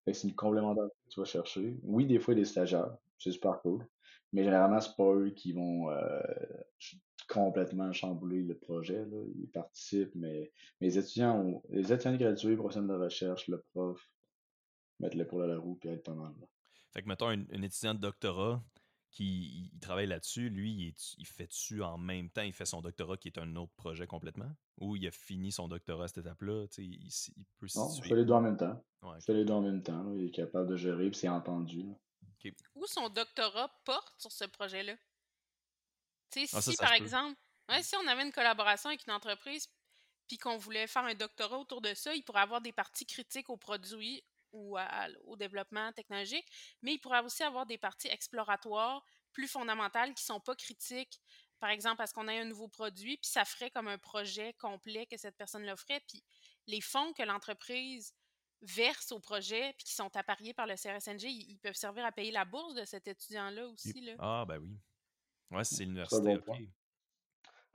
C'est une complémentarité que tu vas chercher. Oui, des fois, des stagiaires, c'est super cool, mais généralement, c'est pas eux qui vont euh, complètement chambouler le projet. Là. Ils participent, mais, les étudiants, les étudiants gradués, professionnels de recherche, le prof, mettre le pour à la roue puis être pas mal. Fait que, mettons, un étudiant de doctorat, qui il travaille là-dessus, lui, il, fait-tu en même temps, il fait son doctorat qui est un autre projet complètement? Ou il a fini son doctorat à cette étape-là? Il, il, peut Non, il fait les deux en même temps. Il fait les deux en même temps. Il est capable de gérer, puis c'est entendu. Où son doctorat porte sur ce projet-là? Ah, si, par exemple, si on avait une collaboration avec une entreprise, puis qu'on voulait faire un doctorat autour de ça, il pourrait avoir des parties critiques au produit ou au développement technologique, mais il pourrait aussi avoir des parties exploratoires plus fondamentales qui ne sont pas critiques, par exemple parce qu'on a un nouveau produit, puis ça ferait comme un projet complet que cette personne l'offrait, puis les fonds que l'entreprise verse au projet, puis qui sont appariés par le CRSNG, ils, peuvent servir à payer la bourse de cet étudiant-là aussi. Là. Ah, ben oui. Ouais, c'est l'université,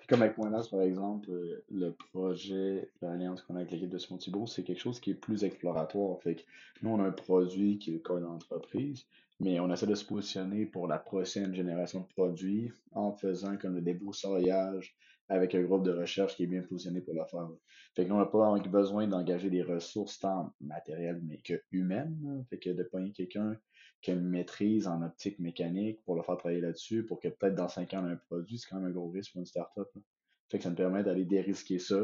comme avec Pointas, par exemple, euh, le projet, l'alliance qu'on a avec l'équipe de Simon c'est quelque chose qui est plus exploratoire. Fait que nous, on a un produit qui est le cas d'entreprise, mais on essaie de se positionner pour la prochaine génération de produits en faisant comme le débroussaillage avec un groupe de recherche qui est bien positionné pour le faire. Fait que nous, on n'a pas besoin d'engager des ressources tant matérielles mais que humaines. Fait que de pogner quelqu'un qui a une maîtrise en optique mécanique pour le faire travailler là-dessus, pour que peut-être dans 5 ans, on ait un produit, c'est quand même un gros risque pour une startup. Là. Fait que ça me permet d'aller dérisquer ça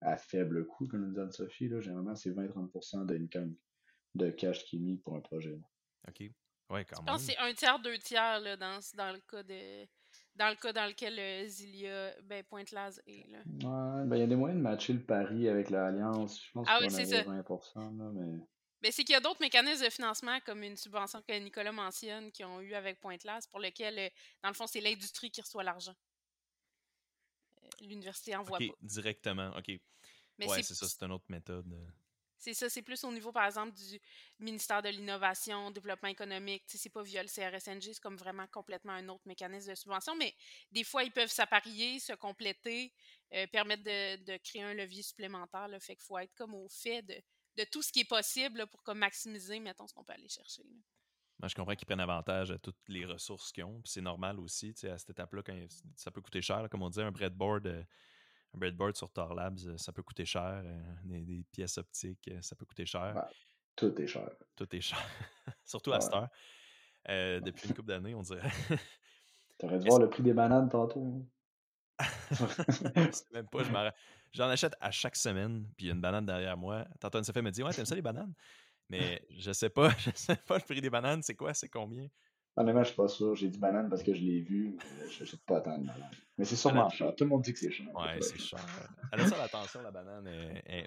à faible coût, comme nous dit Anne-Sophie. Généralement, c'est 20-30% d'income de cash qui est mis pour un projet. OK. Ouais, quand Je pense que c'est un tiers, deux tiers là, dans, dans le cas de dans le cas dans lequel euh, Zilia, ben, Pointe-Laz est. Là. Ouais, ben, il y a des moyens de matcher le pari avec l'Alliance. Je pense ah, qu'on oui, avait 20%, là, mais... Ben, c'est qu'il y a d'autres mécanismes de financement, comme une subvention que Nicolas mentionne, qui ont eu avec Pointe-Classe, pour lequel, euh, dans le fond, c'est l'industrie qui reçoit l'argent. Euh, L'université envoie OK, pas. directement. OK. Mais Ouais, c'est c'est ça, c'est une autre méthode. C'est ça, c'est plus au niveau, par exemple, du ministère de l'Innovation, Développement économique. C'est pas via le CRSNG, c'est comme vraiment complètement un autre mécanisme de subvention. Mais des fois, ils peuvent s'apparier, se compléter, euh, permettre de, de créer un levier supplémentaire. Là, fait qu'il faut être comme au fait de, de tout ce qui est possible là, pour comme maximiser, mettons, ce qu'on peut aller chercher. Moi, je comprends qu'ils prennent avantage à toutes les ressources qu'ils ont. puis C'est normal aussi, à cette étape-là, quand ça peut coûter cher. comme on dit, un breadboard, euh, un breadboard sur Tor Labs, euh, ça peut coûter cher. euh, des, des pièces optiques, euh, ça peut coûter cher. Ouais. Tout est cher. Tout est cher. [LAUGHS] Surtout à cette heure. Euh, depuis une couple d'années, on dirait. [LAUGHS] T'aurais dû voir le prix des bananes tantôt. hein. [LAUGHS] même pas, je J'en achète à chaque semaine, puis il y a une banane derrière moi. Tantôt, ça fait me dit Ouais, t'aimes ça les bananes? Mais je sais pas, je sais pas le prix des bananes, c'est quoi, c'est combien? Honnêtement, je suis pas sûr. J'ai dit banane parce que je l'ai vu, mais je sais pas tant de bananes. Mais c'est sûrement cher. Tout le monde dit que c'est cher. Ouais, c'est cher. Elle a ça l'attention, la banane.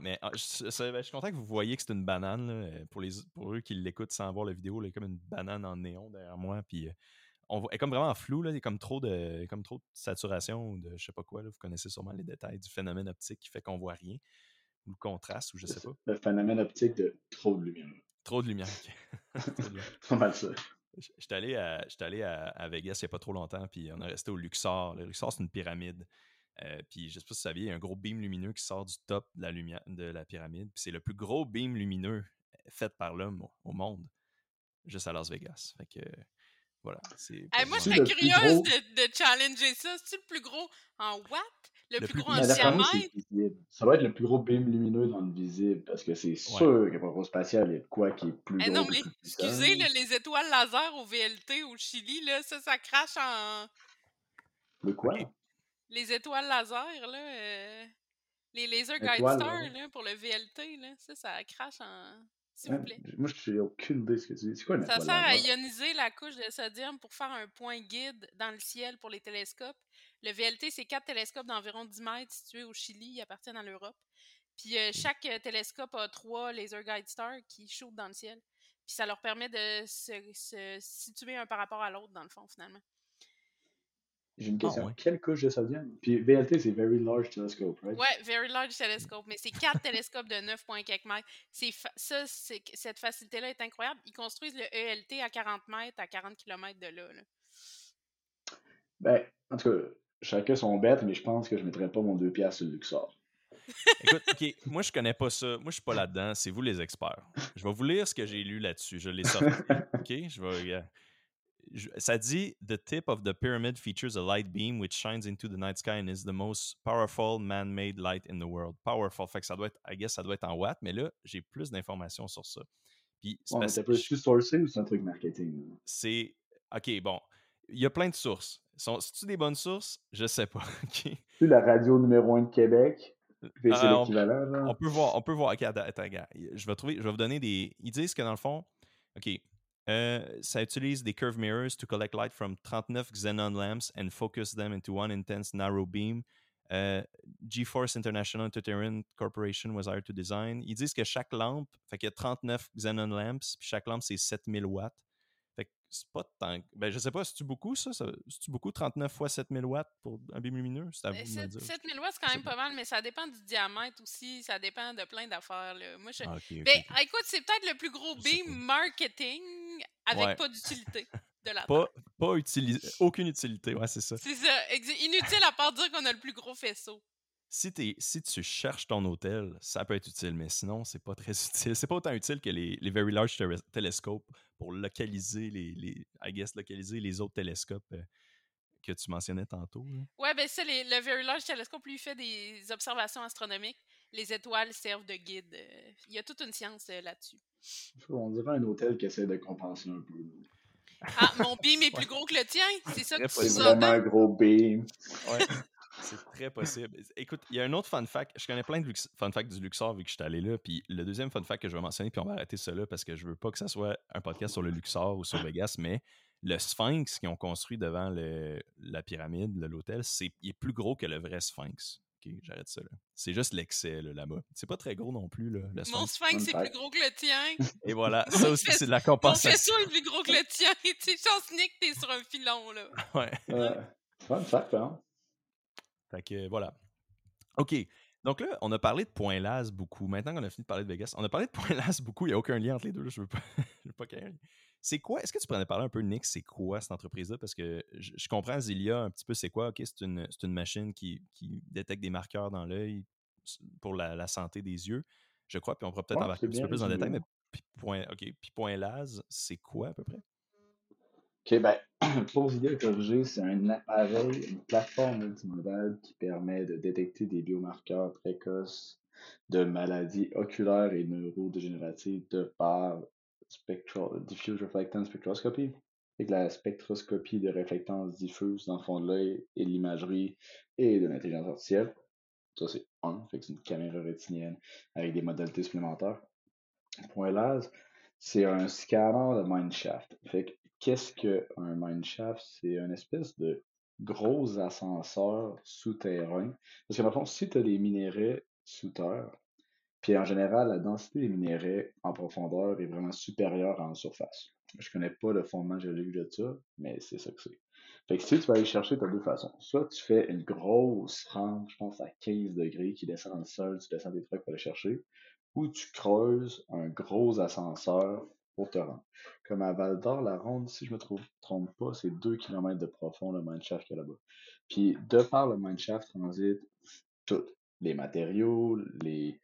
mais ah, je, ben, je suis content que vous voyez que c'est une banane. là, euh, pour, les, pour eux qui l'écoutent sans voir la vidéo, là, comme une banane en néon derrière moi. Puis euh, on voit, elle est comme vraiment floue. Là, il y a comme trop de, comme trop de saturation ou de je sais pas quoi. là, vous connaissez sûrement les détails du phénomène optique qui fait qu'on voit rien. Ou le contraste, ou je sais pas. Le phénomène optique de trop de lumière. Trop de lumière. ok. [LAUGHS] Trop de lumière. C'est [LAUGHS] pas mal ça. J'étais allé, à, j'étais allé à, à Vegas il n'y a pas trop longtemps, puis on est resté au Luxor. Le Luxor, c'est une pyramide. Euh, puis je sais pas si vous saviez, il y a un gros beam lumineux qui sort du top de la, lumière, de la pyramide. Puis c'est le plus gros beam lumineux euh, fait par l'homme au, au monde, juste à Las Vegas. Fait que voilà. Hey, moi, je serais curieuse gros. de, de challenger ça. C'est-tu le plus gros en watts? Le, Le plus plus gros visible. Ça doit être le plus gros beam lumineux dans le visible parce que c'est sûr que pour spatial, il y a de quoi qui est plus Eh gros. non, plus excusez, là, les étoiles laser au VLT au Chili, là, ça, ça crache en. Le quoi? Les étoiles laser, là. euh, Les laser guide Étoiles, stars, ouais. là, pour le VLT, là, ça, ça crache en. S'il vous plaît. Moi, je n'ai aucune idée de ce que tu dis. C'est quoi une Ça étoile sert à ioniser la couche de sodium pour faire un point guide dans le ciel pour les télescopes. Le VLT, c'est quatre télescopes d'environ 10 mètres situés au Chili, ils appartiennent à l'Europe. Puis euh, chaque euh, télescope a trois laser guide stars qui shootent dans le ciel. Puis ça leur permet de se, se situer un par rapport à l'autre, dans le fond, finalement. J'ai une Ah, question. ouais. Quelle couche de sodium? Puis VLT, c'est Very Large Telescope, right? Ouais, Very Large Telescope, mais c'est quatre télescopes de 9 points quelques mètres. C'est fa- ça, cette facilité-là est incroyable. Ils construisent le ELT à 40 mètres, à 40 km de là. là. Ben, en tout cas, chacun son bête, mais je pense que je ne mettrais pas mon deux piastres sur le Luxor. Écoute, ok, moi je connais pas ça. Moi je suis pas là-dedans. C'est vous les experts. Je vais vous lire ce que j'ai lu là-dessus. Je l'ai sorti. [LAUGHS] Ok, je vais. je- ça dit The tip of the pyramid features a light beam which shines into the night sky and is the most powerful man-made light in the world. Powerful, fait que ça doit être, I guess, ça doit être en watts, mais là j'ai plus d'informations sur ça. Puis c'est Ouais, pas sourcé ou c'est un truc marketing? c'est. Ok, bon. Il y a plein de sources. Sont, tu des bonnes sources? Je sais pas. [LAUGHS] ok. Tu la radio numéro 1 de Québec, c'est Ah, on- l'équivalent. On peut voir, on peut voir. Ok, attends, attends. Je vais trouver, je vais vous donner des. Ils disent que dans le fond, ok, euh, ça utilise des curve mirrors to collect light from 39 xenon lamps and focus them into one intense narrow beam. Euh, GeForce International Entertainment Corporation was hired to design. Ils disent que chaque lampe, fait qu'il y a 39 xenon lamps, puis chaque lampe c'est 7000 watts. C'est pas tant. Ben, je sais pas, c'est-tu beaucoup ça? ça c'est-tu beaucoup 39 fois 7000 watts pour un beam lumineux? C'est à vous Ben, de me sept- dire. 7000 watts, c'est quand même pas mal, mais ça dépend du diamètre aussi. Ça dépend de plein d'affaires. Moi, je... Ah, Ben, ok. écoute, c'est peut-être le plus gros beam marketing avec Ouais. pas d'utilité de la [LAUGHS] Pas, pas utilisé, aucune utilité, ouais, c'est ça. C'est ça. Inutile à part dire qu'on a le plus gros faisceau. Si, t'es- si tu cherches ton hôtel, ça peut être utile, mais sinon, c'est pas très [LAUGHS] utile. C'est pas autant utile que les, les Very Large Tele- Telescopes pour localiser les, les, I guess, localiser les autres télescopes euh, que tu mentionnais tantôt. là. Ouais, ben ça, les- le Very Large Telescope, lui, fait des observations astronomiques. Les étoiles servent de guide. euh, Il y a toute une science euh, là-dessus. On dirait un hôtel qui essaie de compenser un peu. Ah, mon [LAUGHS] beam est plus gros que le tien? C'est ça que tu C'est vraiment un sous-entends? gros beam. Ouais, [LAUGHS] c'est très possible. Écoute, il y a un autre fun fact. Je connais plein de lux- fun facts du Luxor vu que je suis allé là. Puis le deuxième fun fact que je vais mentionner, puis on va arrêter cela parce que je veux pas que ça soit un podcast sur le Luxor ou sur Vegas, mais le Sphinx qu'ils ont construit devant le- la pyramide, le- l'hôtel, c'est il est plus gros que le vrai Sphinx. Ok, j'arrête ça là. C'est juste l'excès là, là-bas. C'est pas très gros non plus, là, le Mon sphinx. c'est plus gros que le tien. Et voilà, ça aussi, c'est de la Mon compensation. faisceau est plus gros que le tien. Tu sais, chance Nick, t'es sur un filon, là. Ouais. Euh, fun fact, hein? Fait que voilà. OK. Donc là, on a parlé de Point Las beaucoup. Maintenant qu'on a fini de parler de Vegas, on a parlé de [LAUGHS] Point Las beaucoup. Il n'y a aucun lien entre les deux. Je veux pas, [LAUGHS] je veux pas qu'il y ait un lien. C'est quoi? Est-ce que tu pourrais parler un peu, Nick, c'est quoi cette entreprise-là? Parce que je, je comprends Zilia un petit peu c'est quoi? OK, c'est une, une machine qui, qui détecte des marqueurs dans l'œil pour la, la santé des yeux. Je crois, puis on pourra peut-être Ouais, embarquer un petit peu plus en détail, mais puis point, OK, puis Point Las, c'est quoi à peu près? OK, ben, [CLEARS THROAT] corriger, c'est un appareil, une plateforme multimodale qui permet de détecter des biomarqueurs précoces de maladies oculaires et neurodégénératives de par spectral, diffuse reflectance spectroscopy. Que la spectroscopie de réflectance diffuse dans le fond de l'œil et l'imagerie et de l'intelligence artificielle. Ça, c'est un. Fait c'est une caméra rétinienne avec des modalités supplémentaires. Point LAS, c'est un scanner de mineshaft. Fait que qu'est-ce qu'un mineshaft? C'est une espèce de gros ascenseur souterrain. Parce que dans le fond, si tu as des minéraux sous terre, puis en général, la densité des minéraux en profondeur est vraiment supérieure en surface. Je connais pas le fondement géologique de ça, mais c'est ça que c'est. Fait que si tu vas aller chercher, tu as deux façons. Soit tu fais une grosse rampe, je pense à 15 degrés, qui descend dans le sol, tu descends des trucs pour aller chercher, ou tu creuses un gros ascenseur pour te rendre. Comme à Val d'Or, la ronde, si je me trompe, trompe pas, c'est 2 km de profond le mineshaft qu'il y a là-bas. Puis de par le mineshaft transite tout. Les matériaux, les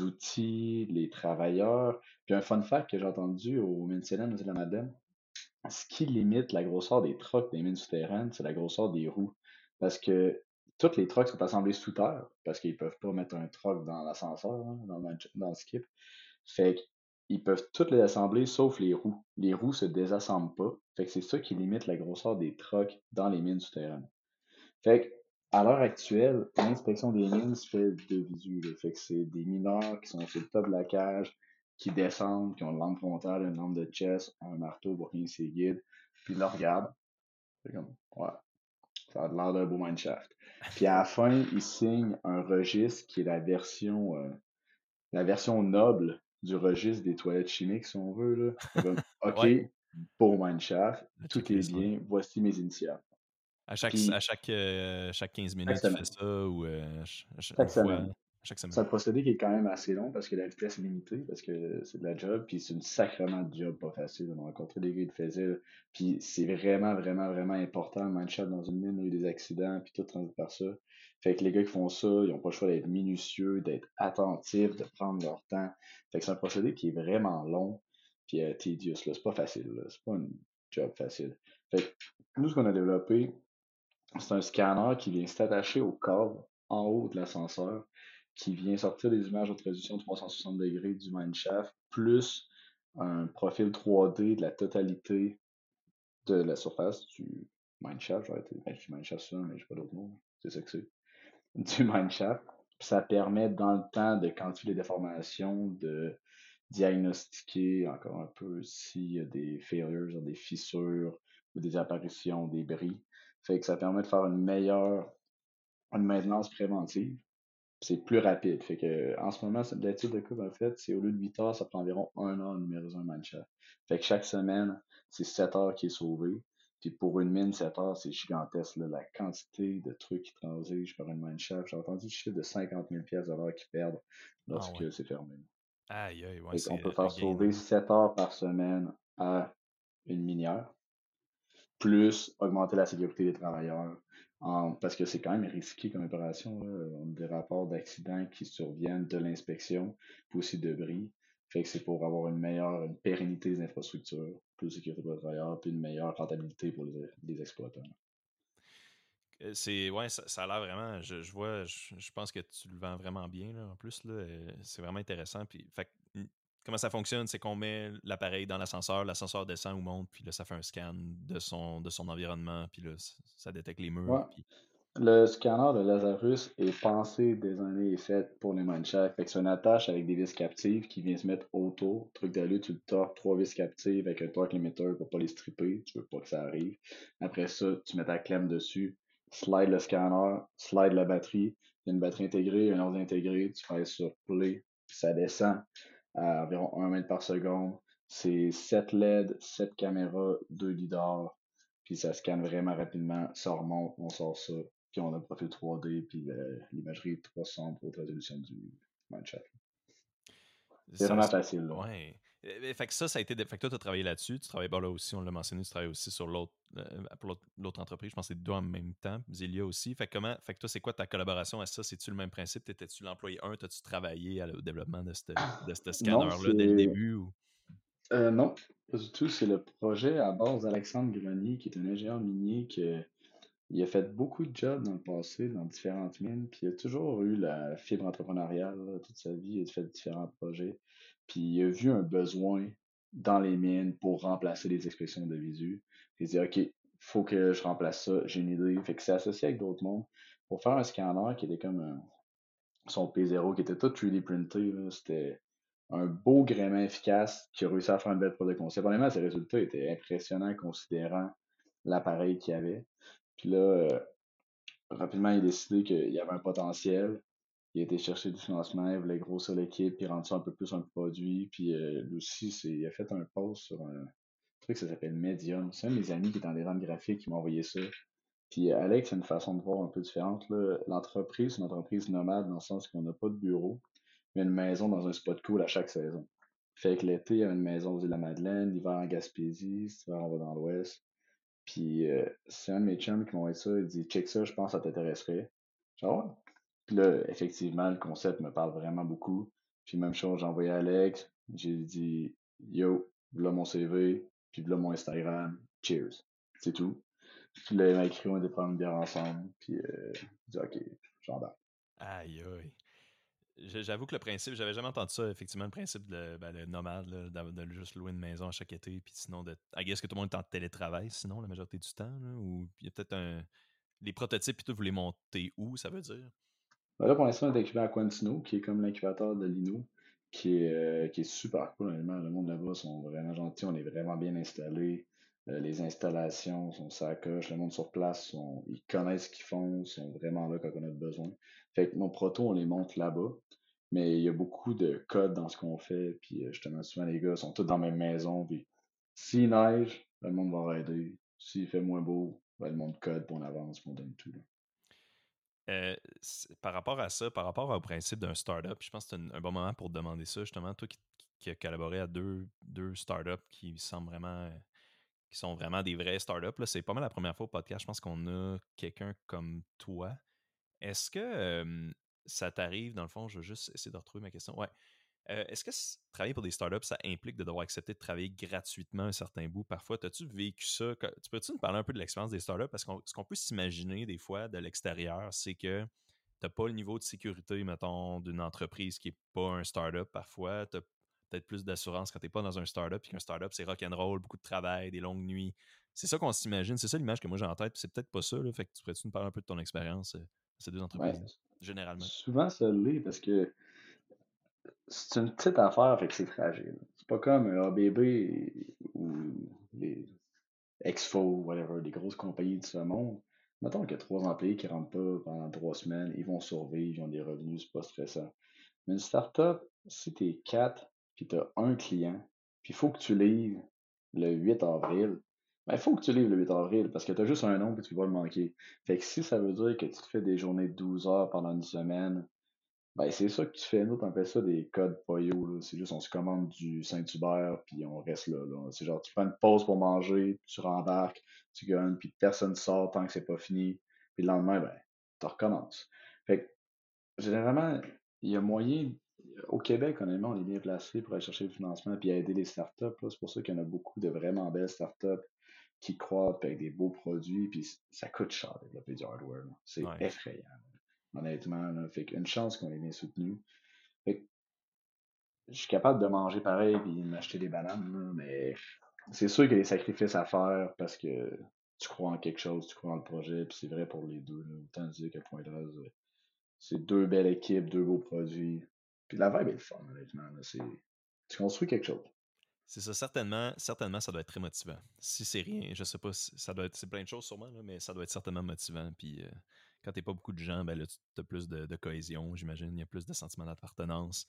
outils, les travailleurs. Puis un fun fact que j'ai entendu au de la Madeleine, ce qui limite la grosseur des trucks des mines souterraines, c'est la grosseur des roues. Parce que toutes les trucks sont assemblés sous terre, parce qu'ils peuvent pas mettre un truck dans l'ascenseur, hein, dans, le, dans le skip. Fait qu'ils peuvent toutes les assembler sauf les roues. Les roues se désassemblent pas. Fait que c'est ça qui limite la grosseur des trucks dans les mines souterraines. Fait que, à l'heure actuelle, l'inspection des mines se fait de visu. Fait que c'est des mineurs qui sont sur le top de la cage, qui descendent, qui ont une lampe frontale, une lampe de chest, un marteau pour rien ses guides, puis ils le regardent. C'est comme, ouais, ça a l'air d'un beau mineshaft. Puis à la fin, ils signent un registre qui est la version, euh, la version noble du registre des toilettes chimiques, si on veut. Là. Comme, [LAUGHS] OK, Ouais. beau mineshaft, tout est bien, voici mes initiales. À chaque, Puis- à chaque, euh, chaque 15 minutes, tu fais ça ou euh, ch- ch- Chaque fois, semaine. C'est un procédé qui est quand même assez long parce que la vitesse est limitée, parce que c'est de la job, puis c'est une sacrement de job pas facile. On a rencontré des gars qui le faisaient, puis c'est vraiment, vraiment, vraiment important. Le mineshaft dans une mine, il y a eu des accidents, puis tout transite par ça. Fait que les gars qui font ça, ils n'ont pas le choix d'être minutieux, d'être attentifs, de prendre leur temps. Fait que c'est un procédé qui est vraiment long, puis euh, tedious. C'est pas facile, c'est pas un job facile. Fait que nous, ce qu'on a développé, c'est un scanner qui vient s'attacher au corps en haut de l'ascenseur, qui vient sortir des images haute résolution 360 degrés du mineshaft, plus un profil 3D de la totalité de la surface du mineshaft. J'aurais été, ben, je dis mineshaft mais j'ai pas d'autre mot. C'est ça que c'est. [LAUGHS] Du mineshaft. Ça permet, dans le temps, de quantifier les déformations, de diagnostiquer encore un peu s'il y a des failures, des fissures ou des apparitions, des bris. Fait que ça permet de faire une meilleure, une maintenance préventive. C'est plus rapide. Fait que, en ce moment, l'étude de coupe, en fait, c'est au lieu de 8 heures, ça prend environ 1 heure de numériser un mineshaft. Fait que chaque semaine, c'est 7 heures qui est sauvé. Puis pour une mine, 7 heures, c'est gigantesque. Là, la quantité de trucs qui transigent par une mineshaft. J'ai entendu le chiffre de 50 000 pièces l'heure qu'ils perdent lorsque ouais. c'est fermé. Aïe, aïe, ouais, qu'on peut faire sauver là. 7 heures par semaine à une minière, plus augmenter la sécurité des travailleurs. Parce que c'est quand même risqué comme opération. là. Des rapports d'accidents qui surviennent de l'inspection, puis aussi de bris. Fait que c'est pour avoir une meilleure une pérennité des infrastructures, plus de sécurité pour les travailleurs, puis une meilleure rentabilité pour les, exploitants. Euh, C'est ouais, ça, a l'air vraiment. Je, je vois, je, je pense que tu le vends vraiment bien là, en plus euh, C'est vraiment intéressant. Puis, fait, comment ça fonctionne, c'est qu'on met l'appareil dans l'ascenseur, l'ascenseur descend ou monte, puis là ça fait un scan de son de son environnement, puis là ça, détecte les murs. Ouais. puis- Le scanner de Lazarus est pensé, designé et fait pour les mineshafts. Fait que c'est une attache avec des vis captives qui vient se mettre autour. Truc d'aller, tu le torques, trois vis captives avec un torque limiter pour pas les stripper. Tu veux pas que ça arrive. Après ça, tu mets ta clème dessus, slide le scanner, slide la batterie. Il y a une batterie intégrée, un ordi intégré, tu fais sur play, puis ça descend à environ 1 mètre par seconde. C'est 7 LED, 7 caméras, 2 lidars, puis ça scanne vraiment rapidement, ça remonte, on sort ça, puis on a le profil 3D, puis l'imagerie est 300 pour haute résolution du Mindchat. C'est vraiment facile. Là. Ouais. Fait que ça, ça a été. Fait que toi, tu as travaillé là-dessus. Tu travailles pas là aussi, on l'a mentionné, tu travailles aussi sur l'autre euh, pour l'autre entreprise. Je pense que c'est deux en même temps. Zélia aussi. Fait que comment. Fait que toi, c'est quoi ta collaboration à ça? C'est-tu le même principe? T'étais-tu l'employé 1? T'as-tu travaillé au développement de ce scanner-là dès le début? Ou... Euh, non, pas du tout. C'est le projet à base d'Alexandre Grenier, qui est un ingénieur minier que il a fait beaucoup de jobs dans le passé, dans différentes mines, puis il a toujours eu la fibre entrepreneuriale toute sa vie. Il a fait différents projets. Puis il a vu un besoin dans les mines pour remplacer les expressions de visu. Il dit, OK, faut que je remplace ça, j'ai une idée. Fait que c'est associé avec d'autres mondes pour faire un scanner qui était comme son P0, qui était tout 3D printé. C'était un beau gréement efficace qui a réussi à faire une belle produit concept. Honnêtement, ses résultats étaient impressionnants considérant l'appareil qu'il avait. Puis là, euh, rapidement, il a décidé qu'il y avait un potentiel. Il a été chercher du financement, il voulait grossir l'équipe, puis rendre ça un peu plus un produit. Puis euh, lui aussi, il a fait un post sur un truc qui s'appelle Medium. C'est un de mes amis qui est dans des rames graphiques qui m'a envoyé ça. Puis Alex, c'est une façon de voir un peu différente. L'entreprise, c'est une entreprise nomade dans le sens qu'on n'a pas de bureau, mais une maison dans un spot cool à chaque saison. Fait que l'été, il y a une maison aux îles-de-la-Madeleine, l'hiver en Gaspésie, l'hiver, on va dans l'ouest. Puis euh, c'est un de mes chums qui m'ont dit ça. Il dit Check ça, je pense que ça t'intéresserait. Genre, Là, effectivement, le concept me parle vraiment beaucoup. Puis même chose, j'ai envoyé à Alex. J'ai dit Yo, voilà mon CV, puis voilà mon Instagram. Cheers. C'est tout. Puis là, il m'a écrit, on a une bière ensemble. Puis euh, j'ai dit Ok, j'embarque. Aïe, aïe. J'avoue que le principe, j'avais jamais entendu ça, effectivement, le principe de, ben, nomade, de, juste louer une maison à chaque été, puis sinon, de, I ce que tout le monde est en télétravail, sinon, la majorité du temps, ou il y a peut-être un. Les prototypes, puis tout, vous les montez où, ça veut dire? Ben là, pour l'instant, on est équipé à Quantino, qui est comme l'incubateur de Lino, qui est, euh, qui est super cool, honnêtement. Le monde là-bas sont vraiment gentils, on est vraiment bien installés. Euh, les installations sont sacoches, le monde sur place, sont, ils connaissent ce qu'ils font, sont vraiment là quand on a besoin. Fait que nos protos, on les monte là-bas. Mais il y a beaucoup de codes dans ce qu'on fait. Puis euh, justement, souvent, les gars sont tous dans la même maison. Puis s'il neige, le monde va aider. S'il fait moins beau, ben, le monde code, pour on avance, on donne tout. Euh, par rapport à ça, par rapport au principe d'un startup, je pense que c'est un, bon moment pour demander ça, justement. Toi qui, qui as collaboré à deux, startups qui semblent vraiment qui sont vraiment des vrais startups. C'est pas mal la première fois au podcast. Je pense qu'on a quelqu'un comme toi. Est-ce que ça t'arrive, dans le fond, je vais juste essayer de retrouver ma question. Ouais. Euh, est-ce que travailler pour des startups, ça implique de devoir accepter de travailler gratuitement un certain bout? Parfois? As-tu vécu ça? Tu peux-tu nous parler un peu de l'expérience des startups? Parce que ce qu'on peut s'imaginer des fois de l'extérieur, c'est que tu n'as pas le niveau de sécurité, mettons, d'une entreprise qui n'est pas un startup parfois. Tu as peut-être plus d'assurance quand tu n'es pas dans un startup, puis qu'un startup, c'est rock'n'roll, beaucoup de travail, des longues nuits. C'est ça qu'on s'imagine. C'est ça l'image que moi j'ai en tête, c'est peut-être pas ça. Là, fait que tu pourrais-tu nous parler un peu de ton expérience euh, ces deux entreprises, généralement? Souvent, ça l'est parce que c'est une petite affaire, fait que c'est fragile. C'est pas comme un ABB ou les Exfo, whatever, des grosses compagnies de ce monde. Mettons qu'il y a trois employés qui rentrent pas pendant trois semaines, ils vont survivre, ils ont des revenus, c'est pas stressant. Mais une startup, si t'es quatre, puis t'as un client, puis il faut que tu livres le 8 avril, il ben, faut que tu livres le 8 avril parce que tu as juste un nom et tu vas le manquer. Fait que si ça veut dire que tu te fais des journées de 12 heures pendant une semaine, ben c'est ça que tu fais. Nous, on appelle ça des codes poyo. C'est juste on se commande du Saint-Hubert puis on reste là. C'est genre tu prends une pause pour manger, tu rembarques, tu gagnes, puis personne sort tant que c'est pas fini. Puis le lendemain, ben, tu recommences. Fait que généralement, il y a moyen. Au Québec, honnêtement, on est bien placé pour aller chercher le financement et aider les startups. C'est pour ça qu'il y en a beaucoup de vraiment belles startups qui croient avec des beaux produits, puis ça coûte cher de développer du hardware. C'est effrayant. Honnêtement, là. fait qu'une chance qu'on ait bien soutenu. Fait je suis capable de manger pareil puis m'acheter des bananes, mais c'est sûr qu'il y a des sacrifices à faire parce que tu crois en quelque chose, tu crois en le projet, puis c'est vrai pour les deux. Là. Autant dire qu'à Point c'est deux belles équipes, deux beaux produits. Puis la vibe est le fun, honnêtement. Tu construis quelque chose. C'est ça, certainement, certainement, ça doit être très motivant. Si c'est rien, je sais pas, ça doit être, c'est plein de choses sûrement, mais ça doit être certainement motivant. Puis euh, quand t'es pas beaucoup de gens, ben là, tu as plus de, cohésion, j'imagine, il y a plus de sentiment d'appartenance.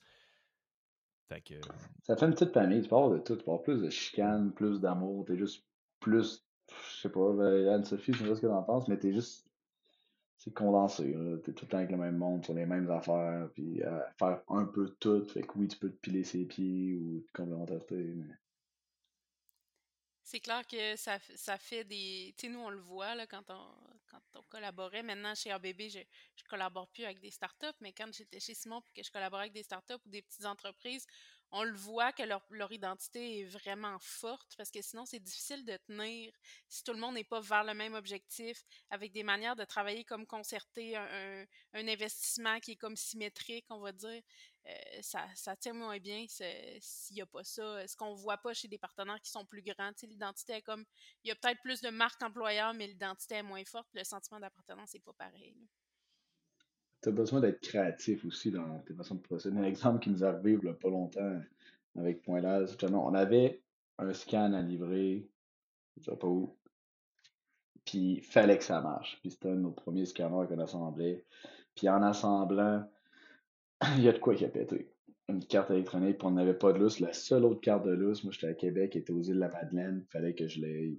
Fait que... Ça fait une petite famille, tu parles de tout, tu parles plus de chicane, plus d'amour, t'es juste plus, je sais pas, ben, Anne-Sophie, je sais pas ce que t'en penses, mais t'es juste c'est condensé. T'es tout le temps avec le même monde sur les mêmes affaires, puis faire un peu tout. Fait que oui, tu peux te piler ses pieds ou te complémentarité, mais. C'est clair que ça, ça fait des. Tu sais, nous, on le voit quand, on, collaborait. Maintenant, chez ABB, je, je collabore plus avec des startups, mais quand j'étais chez Simon et que je collaborais avec des startups ou des petites entreprises, on le voit que leur, identité est vraiment forte parce que sinon, c'est difficile de tenir si tout le monde n'est pas vers le même objectif, avec des manières de travailler comme concerté, un, investissement qui est comme symétrique, on va dire. Euh, ça, ça tient moins bien s'il n'y a pas ça. Ce qu'on voit pas chez des partenaires qui sont plus grands. L'identité est comme. Il y a peut-être plus de marques employeurs, mais l'identité est moins forte. Le sentiment d'appartenance n'est pas pareil. Tu as besoin d'être créatif aussi dans tes façons de procéder. Un exemple qui nous arrive il n'y a pas longtemps avec Point on avait un scan à livrer, je sais pas où, puis il fallait que ça marche. Puis c'était un de nos premiers scanners qu'on assemblait. Puis en assemblant, [COUGHS] il y a de quoi qui a pété. Une carte électronique, puis on n'avait pas de lousse. La seule autre carte de lousse, moi j'étais à Québec, était aux îles de la Madeleine. Il fallait que je l'aie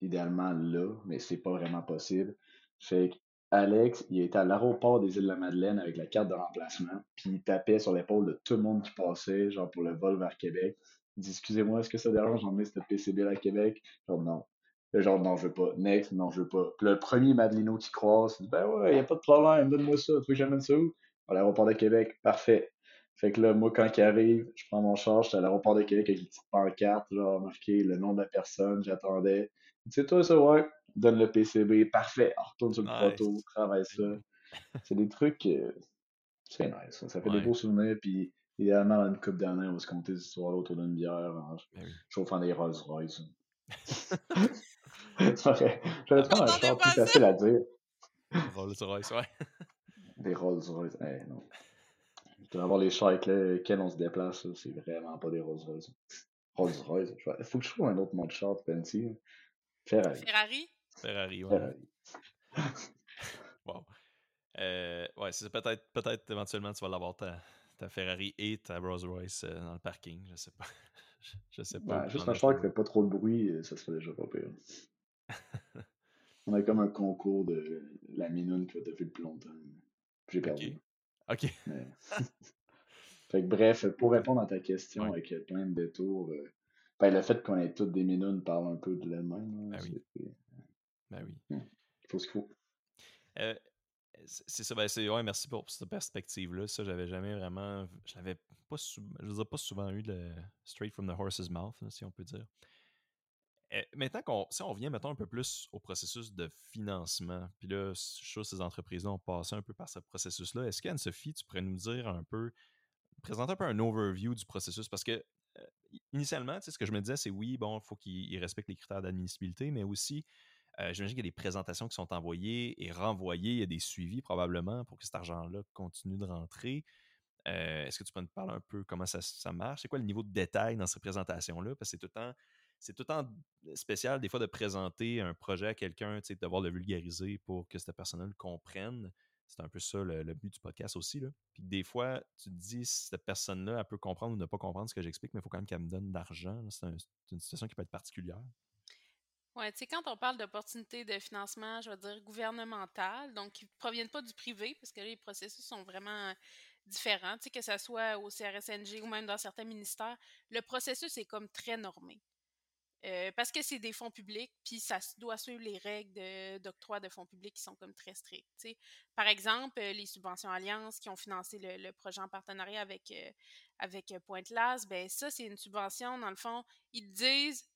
idéalement là, mais c'est pas vraiment possible. Fait que Alex, il était à l'aéroport des îles de la Madeleine avec la carte de remplacement, puis il tapait sur l'épaule de tout le monde qui passait, genre pour le vol vers Québec. Il dit Excusez-moi, est-ce que ça dérange d'emmener cette PCB à Québec? Genre non. Genre non, je veux pas. Next, non, je veux pas. Puis le premier Madelino qui croise, il dit Ben ouais, y a pas de problème, donne-moi ça. Tu veux que j'amène ça où? À l'aéroport de Québec. Parfait. Fait que là, moi, quand il arrive, je prends mon charge, j'étais à l'aéroport de Québec avec une petite pancarte, genre marqué le nom de la personne, j'attendais. C'est toi ça, ouais donne le PCB, parfait, on retourne sur le proto, travaille ça. [LAUGHS] C'est des trucs, euh, c'est nice. Ça, fait des beaux souvenirs, puis idéalement, dans une coupe d'années, on va se compter des histoires autour d'une bière, en ben chauffant des Rolls Royce. [LAUGHS] J'avais pas un char plus facile à dire. Rolls Royce, ouais. [LAUGHS] Des Rolls Royce, hey, non. Tu avoir les chars avec lesquels on se déplace, c'est vraiment pas des Rolls Royce. Rolls Royce, il faut que je trouve un autre mode char fancy. Ferrari. Ferrari? Ferrari, ouais. [LAUGHS] wow. Euh, ouais, c'est peut-être, peut-être éventuellement tu vas l'avoir ta, ta, Ferrari et ta Rolls Royce euh, dans le parking, je sais pas. [LAUGHS] je, sais pas. juste un char qui fait pas trop de bruit, euh, ça serait déjà pas pire. [LAUGHS] On a comme un concours de la minoune que t'as fait le plus longtemps. J'ai perdu. Ok. fait que bref, pour répondre à ta question avec plein de détours, ben, le fait qu'on ait toutes des minounes parle un peu de l'elle-même. Ben oui. Ben oui. Il faut ce qu'il faut. Euh, c'est ça, ben c'est, ouais, merci pour cette perspective-là. Ça, j'avais jamais vraiment. Je l'avais pas, je pas souvent eu le straight from the horse's mouth, si on peut dire. Euh, maintenant qu'on si on revient mettons un peu plus au processus de financement, puis là, je trouve que ces entreprises-là ont passé un peu par ce processus-là. Est-ce qu'Anne-Sophie, tu pourrais nous dire un peu, présenter un peu un overview du processus? Parce que euh, initialement, ce que je me disais, c'est oui, bon, il faut qu'ils respectent les critères d'admissibilité, mais aussi euh, j'imagine qu'il y a des présentations qui sont envoyées et renvoyées. Il y a des suivis probablement pour que cet argent-là continue de rentrer. Euh, est-ce que tu peux nous parler un peu comment ça, marche? C'est quoi le niveau de détail dans ces présentations-là? Parce que c'est tout le temps. Spécial, des fois, de présenter un projet à quelqu'un, de devoir le vulgariser pour que cette personne-là le comprenne. C'est un peu ça le, but du podcast aussi. Là. Puis des fois, tu te dis, cette personne-là, elle peut comprendre ou ne pas comprendre ce que j'explique, mais il faut quand même qu'elle me donne de l'argent. C'est une situation qui peut être particulière. Oui, tu sais, quand on parle d'opportunités de financement, je veux dire gouvernemental, donc qui ne proviennent pas du privé, parce que les processus sont vraiment différents, tu sais, que ce soit au CRSNG ou même dans certains ministères, le processus est comme très normé. Euh, parce que c'est des fonds publics, puis ça doit suivre les règles d'octroi de, fonds publics qui sont comme très strictes. Par exemple, les subventions Alliance qui ont financé le, projet en partenariat avec, euh, avec Pointe-Las, ben ça, c'est une subvention, dans le fond, ils disent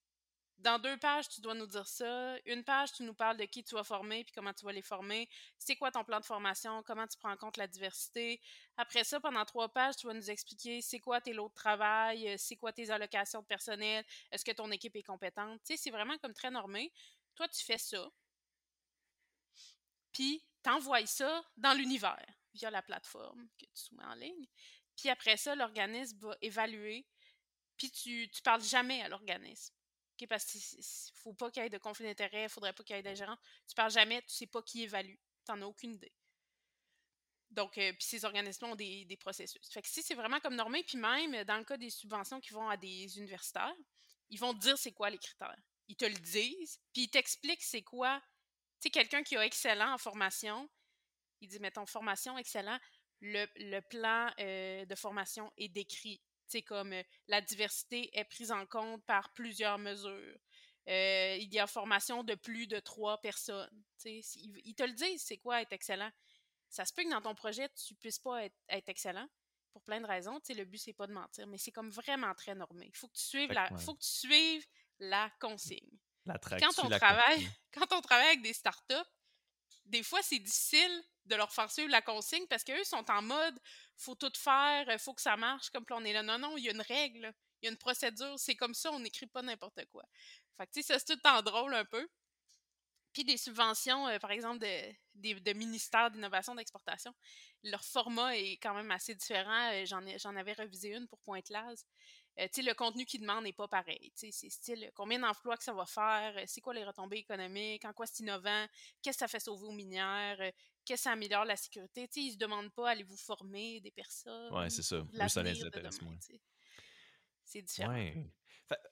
dans deux pages, tu dois nous dire ça. Une page, tu nous parles de qui tu vas former puis comment tu vas les former. C'est quoi ton plan de formation? Comment tu prends en compte la diversité? Après ça, pendant trois pages, tu vas nous expliquer c'est quoi tes lots de travail, euh, c'est quoi tes allocations de personnel, est-ce que ton équipe est compétente? Tu sais, c'est vraiment comme très normé. Toi, tu fais ça. Puis, t'envoies ça dans l'univers via la plateforme que tu soumets en ligne. Puis après ça, l'organisme va évaluer puis tu, tu parles jamais à l'organisme. Parce qu'il faut pas qu'il y ait de conflit d'intérêt, il faudrait pas qu'il y ait d'ingérence. Tu parles jamais, tu sais pas qui évalue. Tu n'en as aucune idée. Donc, euh, puis ces organismes ont des, des, processus. Fait que si c'est vraiment comme normé, puis même dans le cas des subventions qui vont à des universitaires, ils vont te dire c'est quoi les critères. Ils te le disent, puis ils t'expliquent c'est quoi. Tu sais, quelqu'un qui a excellent en formation, il dit, mettons, formation excellent, le, le plan euh, de formation est décrit. Sais, comme euh, la diversité est prise en compte par plusieurs mesures. Euh, il y a formation de plus de trois personnes. Ils, ils te le disent, c'est quoi être excellent? Ça se peut que dans ton projet, tu puisses pas être, excellent pour plein de raisons. Le but, c'est pas de mentir, mais c'est comme vraiment très normé. Il faut que tu suives la, faut que tu suives la consigne. La [LAUGHS] quand on travaille, quand on travaille avec des startups, des fois, c'est difficile de leur faire suivre la consigne parce qu'eux sont en mode faut tout faire, faut que ça marche, comme on est là. Non, non, il y a une règle, il y a une procédure, c'est comme ça, on n'écrit pas n'importe quoi. Fait tu sais, c'est tout le drôle un peu. Puis des subventions, euh, par exemple, de, de, ministères d'innovation d'exportation, leur format est quand même assez différent. Euh, j'en, avais revisé une pour Pointe-Laz. Euh, le contenu qu'ils demandent n'est pas pareil. C'est style combien d'emplois que ça va faire, c'est quoi les retombées économiques, en quoi c'est innovant, qu'est-ce que ça fait sauver aux minières, que ça améliore la sécurité. T'sais, ils ne se demandent pas allez-vous former des personnes. Oui, c'est ça. ça les intéresse moins. C'est différent. Ouais.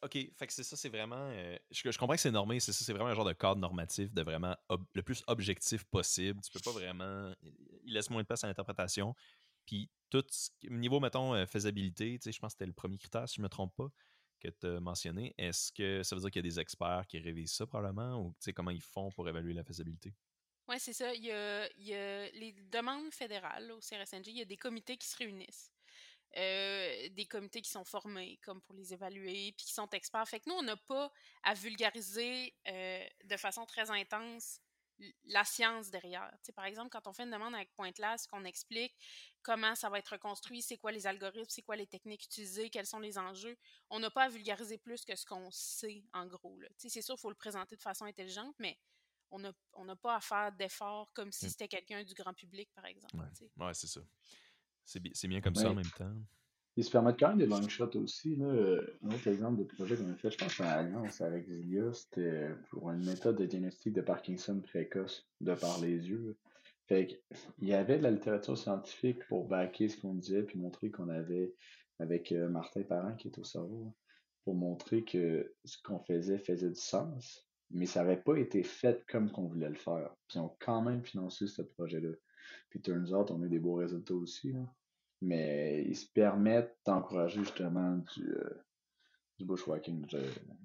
OK, fait que c'est ça, c'est vraiment. Euh, je, comprends que c'est normé, c'est ça, c'est vraiment un genre de cadre normatif de vraiment le plus objectif possible. Tu peux pas vraiment. Il laisse moins de place à l'interprétation. Puis tout niveau, mettons, euh, faisabilité, tu sais, je pense que c'était le premier critère, si je me trompe pas, que tu as mentionné. Est-ce que ça veut dire qu'il y a des experts qui révisent ça probablement ou tu sais comment ils font pour évaluer la faisabilité? Oui, c'est ça. Il y, a, les demandes fédérales au CRSNG, il y a des comités qui se réunissent. Euh, des comités qui sont formés comme pour les évaluer, puis qui sont experts. Fait que nous, on n'a pas à vulgariser euh, de façon très intense la science derrière. sais, par exemple, quand on fait une demande avec Pointe-Las, qu'on explique comment ça va être construit, c'est quoi les algorithmes, c'est quoi les techniques utilisées, quels sont les enjeux, on n'a pas à vulgariser plus que ce qu'on sait en gros. C'est sûr, il faut le présenter de façon intelligente, mais on n'a pas à faire d'efforts comme si mmh. c'était quelqu'un du grand public, par exemple. Oui, ouais, c'est ça. C'est bien, comme ça en même temps. Ils se permettent quand même des long shots aussi. Là. Un autre exemple de projet qu'on a fait, je pense, en alliance avec Zilia, c'était pour une méthode de diagnostic de Parkinson précoce de par les yeux. Fait il y avait de la littérature scientifique pour backer ce qu'on disait puis montrer qu'on avait, avec euh, Martin Parent qui est au cerveau, pour montrer que ce qu'on faisait faisait du sens, mais ça n'avait pas été fait comme qu'on voulait le faire. Puis ils ont quand même financé ce projet-là. Puis turns out, on a eu des beaux résultats aussi. Là mais ils se permettent d'encourager justement du, euh, du bushwhacking, du,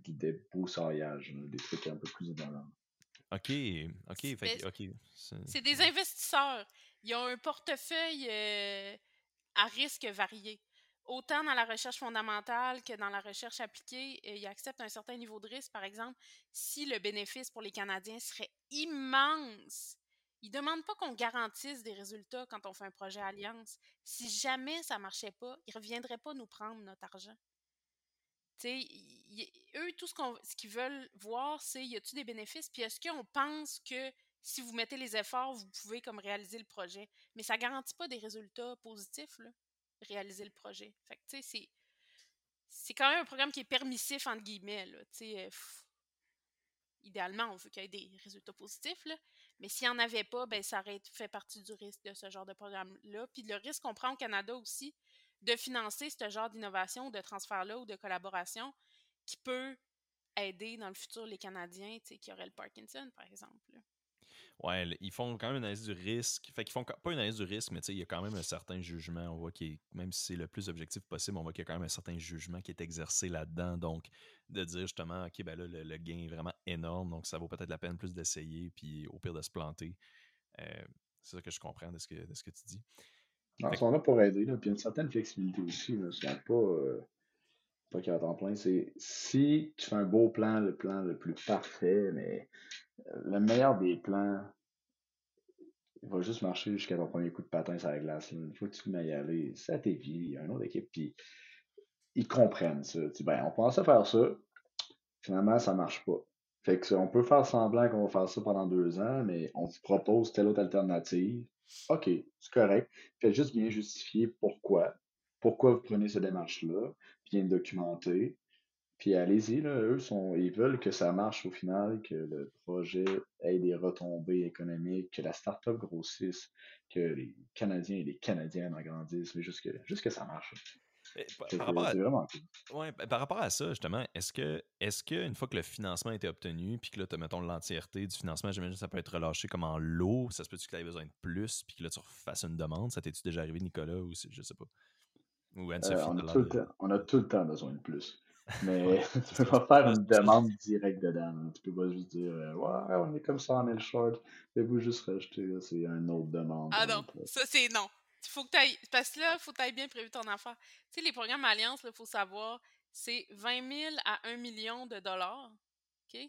du débroussaillage, des trucs un peu plus énormes. OK, OK, OK. C'est des investisseurs. Ils ont un portefeuille euh, à risque varié. Autant dans la recherche fondamentale que dans la recherche appliquée, euh, ils acceptent un certain niveau de risque. Par exemple, si le bénéfice pour les Canadiens serait immense, ils ne demandent pas qu'on garantisse des résultats quand on fait un projet Alliance. Si jamais ça ne marchait pas, ils ne reviendraient pas nous prendre notre argent. eux, tout ce, qu'ils veulent voir, c'est y a-t-il des bénéfices, puis est-ce qu'on pense que si vous mettez les efforts, vous pouvez comme réaliser le projet? Mais ça ne garantit pas des résultats positifs, réaliser le projet. Fait que, c'est, c'est quand même un programme qui est permissif, entre guillemets, là, euh, idéalement, on veut qu'il y ait des résultats positifs, là, mais s'il n'y en avait pas, ben, ça aurait fait partie du risque de ce genre de programme-là. Puis le risque qu'on prend au Canada aussi de financer ce genre d'innovation, de transfert-là ou de collaboration qui peut aider dans le futur les Canadiens qui auraient le Parkinson, par exemple. Ouais, ils font quand même une analyse du risque. Fait qu'ils font pas une analyse du risque, mais il y a quand même un certain jugement. On voit qu'il même si c'est le plus objectif possible, on voit qu'il y a quand même un certain jugement qui est exercé là-dedans. Donc, de dire justement, OK, ben là, le, gain est vraiment énorme, donc ça vaut peut-être la peine plus d'essayer, puis au pire de se planter. Euh, c'est ça que je comprends de ce que, de ce que tu dis. ils sont là pour aider, là, puis une certaine flexibilité aussi. Là, sont pas, euh, pas qu'il y plein. C'est si tu fais un beau plan, le plan le plus parfait, mais le meilleur des plans, il va juste marcher jusqu'à ton premier coup de patin sur la glace. Il faut que tu m'ailles aller. C'est à tes il y a une autre équipe, puis ils comprennent ça. Tu ben, on pense à faire ça, finalement, ça marche pas. Fait que on peut faire semblant qu'on va faire ça pendant deux ans, mais on te propose telle autre alternative. OK, c'est correct. Fais juste bien justifier pourquoi. pourquoi vous prenez cette démarche-là, bien documenté, puis allez-y, là, eux sont, ils veulent que ça marche au final, que le projet ait des retombées économiques, que la start-up grossisse, que les Canadiens et les Canadiennes en grandissent, mais juste que, juste que ça marche. C'est vraiment cool. Ouais, ben, par rapport à ça, justement, est-ce que, est-ce que une fois que le financement a été obtenu, puis que là, tu mettons l'entièreté du financement, j'imagine que ça peut être relâché comme en lot, ça se peut-tu que tu aies besoin de plus, puis que là, tu refasses une demande? Ça t'es-tu déjà arrivé, Nicolas, ou je sais pas? Ou euh, on, a tout le temps, on a tout le temps besoin de plus. [LAUGHS] Mais [LAUGHS] tu peux pas faire une demande directe dedans. Tu peux pas juste dire euh, Ouais, on est comme ça en short. Et vous juste rajouter, c'est un autre demande. Ah non, ça c'est non. Faut que parce que là, il faut que tu bien prévu ton affaire. Tu sais, les programmes Alliance, il faut savoir, c'est 20 000 à 1 million de dollars. OK?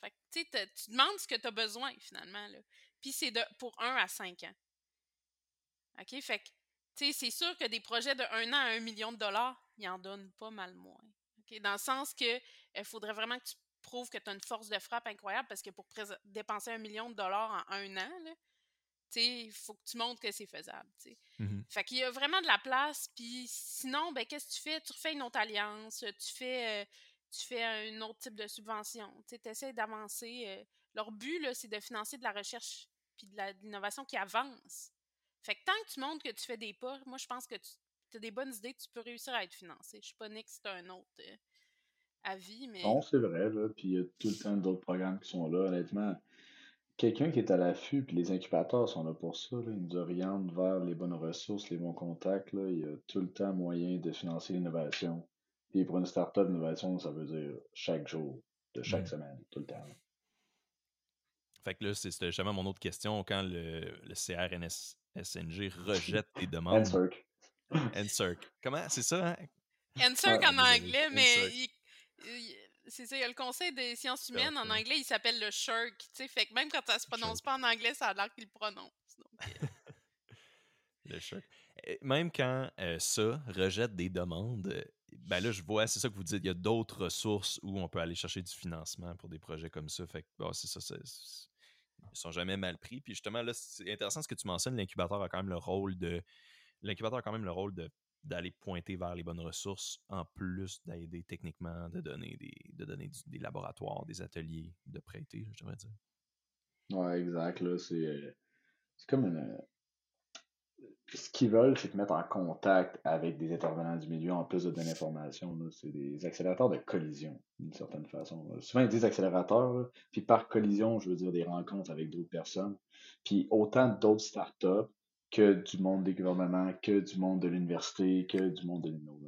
Fait que, tu sais, tu demandes ce que tu as besoin, finalement. Là. Puis c'est de pour 1 à 5 ans. OK? Fait que, sais, c'est sûr que des projets de 1 an à 1 million de dollars, ils en donnent pas mal moins. Dans le sens que il faudrait vraiment que tu prouves que tu as une force de frappe incroyable parce que pour dépenser un million de dollars en un an, il faut que tu montres que c'est faisable. Mmh fait qu'il y a vraiment de la place. Puis sinon, ben, qu'est-ce que tu fais? Tu refais une autre alliance, tu fais, euh, tu fais un autre type de subvention. Tu essaies d'avancer. Euh, leur but, c'est de financer de la recherche puis de l'innovation qui avance. Fait que tant que tu montres que tu fais des pas, moi, je pense que tu as des bonnes idées, tu peux réussir à être financé. Je suis pas né que c'est un autre euh, avis, mais... Non, c'est vrai, là. Puis il y a tout le temps d'autres programmes qui sont là. Honnêtement, quelqu'un qui est à l'affût, puis les incubateurs sont là pour ça. Là. Ils nous orientent vers les bonnes ressources, les bons contacts. Là. Il y a tout le temps moyen de financer l'innovation. Puis pour une startup, l'innovation, ça veut dire chaque jour, de chaque mmh. semaine, tout le temps. Fait que là, c'était justement mon autre question. Quand le, le CRNSNG [LAUGHS] rejette tes demandes. NSERC. NSERC. Comment? C'est ça, hein? NSERC en anglais, mais c'est ça, il y a le Conseil des sciences humaines en anglais, il s'appelle le SHIRK, tu sais, fait que même quand ça se prononce pas en anglais, ça a l'air qu'il le prononce. Euh. [LAUGHS] le SHIRK. Même quand euh, ça rejette des demandes, euh, ben là, je vois, c'est ça que vous dites, il y a d'autres ressources où on peut aller chercher du financement pour des projets comme ça. Fait que, bon, c'est ça, ils sont jamais mal pris. Puis justement, là, c'est intéressant ce que tu mentionnes, l'incubateur a quand même le rôle de. L'incubateur quand même le rôle de d'aller pointer vers les bonnes ressources, en plus d'aider techniquement, de donner des, de donner des laboratoires, des ateliers, de prêter, je devrais dire. Ouais, exact. Là, c'est, euh, c'est comme une. Ce qu'ils veulent, c'est te mettre en contact avec des intervenants du milieu en plus de donner formation. C'est des accélérateurs de collision, d'une certaine façon. Souvent, ils disent accélérateurs, puis par collision, je veux dire des rencontres avec d'autres personnes. Puis autant d'autres startups que du monde des gouvernements, que du monde de l'université, que du monde de l'INO.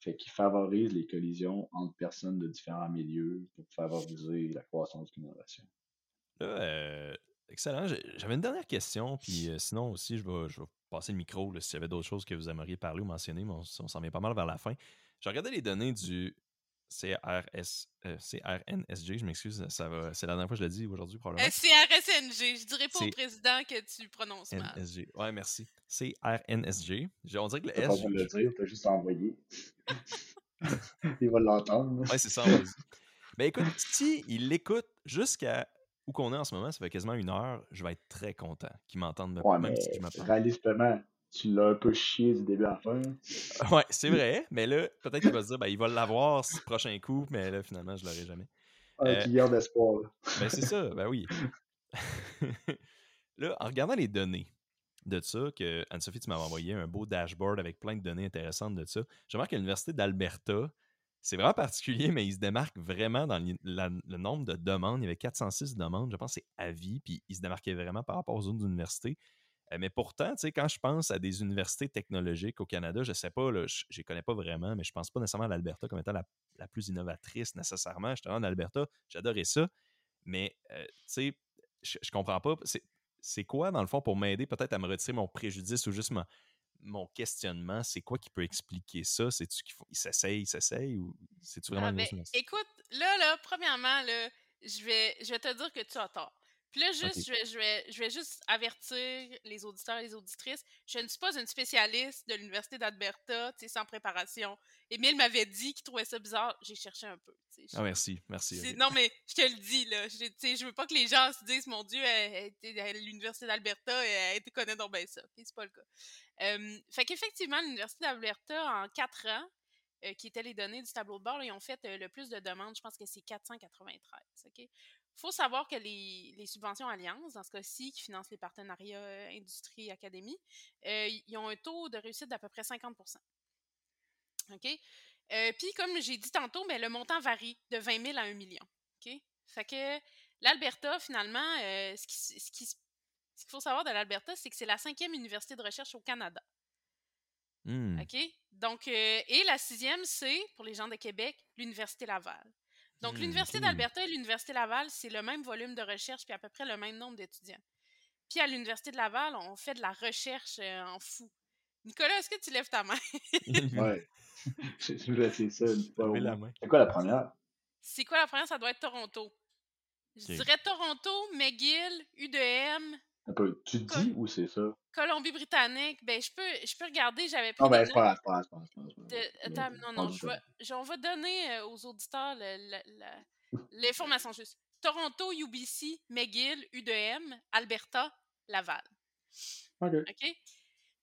Fait qu'il favorise les collisions entre personnes de différents milieux pour favoriser la croissance de l'innovation. Euh, excellent. J'avais une dernière question, puis euh, sinon aussi, je je vais passer le micro s'il y avait d'autres choses que vous aimeriez parler ou mentionner, mais on, on s'en vient pas mal vers la fin. J'ai regardé les données du CRS, euh, CRNSG, je m'excuse, ça va, c'est la dernière fois que je l'ai dit aujourd'hui probablement. Euh, CRSNG, je dirais pas au président que tu prononces mal. NSG. Ouais, merci. CRNSG. On dirait que le S. Pas le dire, t'as juste envoyé. [LAUGHS] il va l'entendre. Ouais, c'est ça. ben écoute, si il l'écoute jusqu'à où qu'on est en ce moment, ça fait quasiment une heure, je vais être très content qu'il m'entende ouais, même si je. Réalistement, tu l'as un peu chié du début à la fin. [LAUGHS] Ouais, c'est vrai, mais là, peut-être qu'il va se dire, ben, il va l'avoir ce prochain coup, mais là, finalement, je l'aurai jamais. Un euh, client d'espoir. [LAUGHS] Ben, c'est ça, ben oui. [LAUGHS] là, en regardant les données de ça, que Anne-Sophie, tu m'avais envoyé un beau dashboard avec plein de données intéressantes de ça, je remarque que l'Université d'Alberta, c'est vraiment particulier, mais il se démarque vraiment dans le nombre de demandes. Il y avait 406 demandes, je pense c'est à vie, puis il se démarquait vraiment par rapport aux autres universités. Euh, mais pourtant, quand je pense à des universités technologiques au Canada, je ne sais pas, je ne connais pas vraiment, mais je ne pense pas nécessairement à l'Alberta comme étant la, plus innovatrice nécessairement. J'étais en Alberta, j'adorais ça. Mais, euh, tu sais, je, ne comprends pas. C'est quoi, dans le fond, pour m'aider peut-être à me retirer mon préjudice ou juste mon, questionnement? C'est quoi qui peut expliquer ça? C'est-tu qu'il s'essaye, il s'essaye ou c'est-tu vraiment ah, ben, Écoute, là, là, premièrement, là, je vais, je vais te dire que tu as tort. Puis là, juste, je, vais, je, vais, je vais juste avertir les auditeurs et les auditrices. Je ne suis pas une spécialiste de l'Université d'Alberta, tu sais, sans préparation. Émile m'avait dit qu'il trouvait ça bizarre. J'ai cherché un peu. Ah, merci, merci. Non, mais je te le dis, là. Je, je veux pas que les gens se disent, mon Dieu, elle était à l'Université d'Alberta et elle connaît donc bien ça. c'est pas le cas. Fait qu'effectivement, l'Université d'Alberta, en quatre ans, euh, qui étaient les données du tableau de bord, ils ont fait euh, le plus de demandes. Je pense que c'est 493. OK? Faut savoir que les, subventions Alliance, dans ce cas-ci, qui financent les partenariats euh, industrie-académie, ils ont un taux de réussite d'à peu près 50 OK? Puis, comme j'ai dit tantôt, ben, le montant varie de 20 000 à 1 million. OK? Fait que l'Alberta, finalement, ce qu'il ce qui, faut savoir de l'Alberta, c'est que c'est la cinquième université de recherche au Canada. Mmh. OK? Donc, et la sixième, c'est, pour les gens de Québec, l'Université Laval. Donc, mmh, l'Université d'Alberta et l'Université Laval, c'est le même volume de recherche puis à peu près le même nombre d'étudiants. Puis à l'Université de Laval, on fait de la recherche euh, en fou. Nicolas, est-ce que tu lèves ta main? [LAUGHS] ouais. Je vais essayer ça. C'est quoi la première? C'est quoi la première? Ça doit être Toronto. Je dirais Toronto, McGill, UDM. Un peu. Tu dis où c'est ça? Colombie-Britannique. Ben, je peux, je peux regarder. J'avais. Ah, ben, c'est pas grave, Attends, non, non. Je vais, on va donner euh, aux auditeurs l'information juste. Toronto, UBC, McGill, UDM, Alberta, Laval. OK. OK?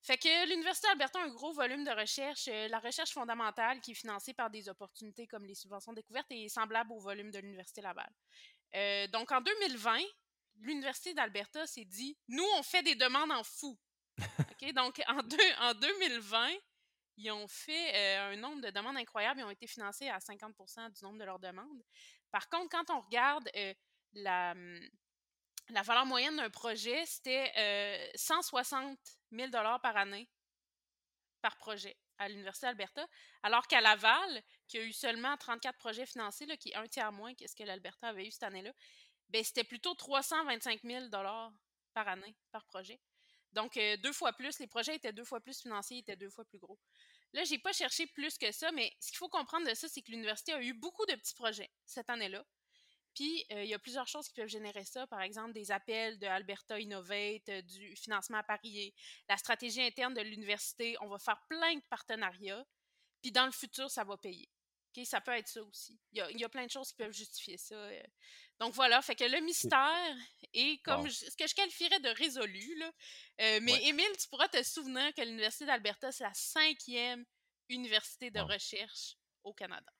Fait que l'Université d'Alberta a un gros volume de recherche. Euh, la recherche fondamentale qui est financée par des opportunités comme les subventions découvertes est semblable au volume de l'Université Laval. Euh, donc en 2020, l'Université d'Alberta s'est dit nous, on fait des demandes en fou. [LAUGHS] Donc en, deux, en 2020, ils ont fait euh, un nombre de demandes incroyables. Ils ont été financés à 50% du nombre de leurs demandes. Par contre, quand on regarde la, hum, la valeur moyenne d'un projet, c'était 160 000 par année par projet à l'Université d'Alberta, alors qu'à Laval, qui a eu seulement 34 projets financés, là, qui est un tiers moins que ce que l'Alberta avait eu cette année-là, ben, c'était plutôt 325 000 par année par projet. Donc, deux fois plus, les projets étaient deux fois plus financiers, étaient deux fois plus gros. Là, j'ai pas cherché plus que ça, mais ce qu'il faut comprendre de ça, c'est que l'université a eu beaucoup de petits projets cette année-là. Puis, il y a plusieurs choses qui peuvent générer ça. Par exemple, des appels de Alberta Innovate, du financement à parier, la stratégie interne de l'université. On va faire plein de partenariats. Puis, dans le futur, ça va payer. Ça peut être ça aussi. Il y a, plein de choses qui peuvent justifier ça. Euh. Donc voilà, fait que le mystère est comme ce que je qualifierais de résolu. Là. Euh, mais Émile, tu pourras te souvenir que l'Université d'Alberta, c'est la cinquième université de recherche au Canada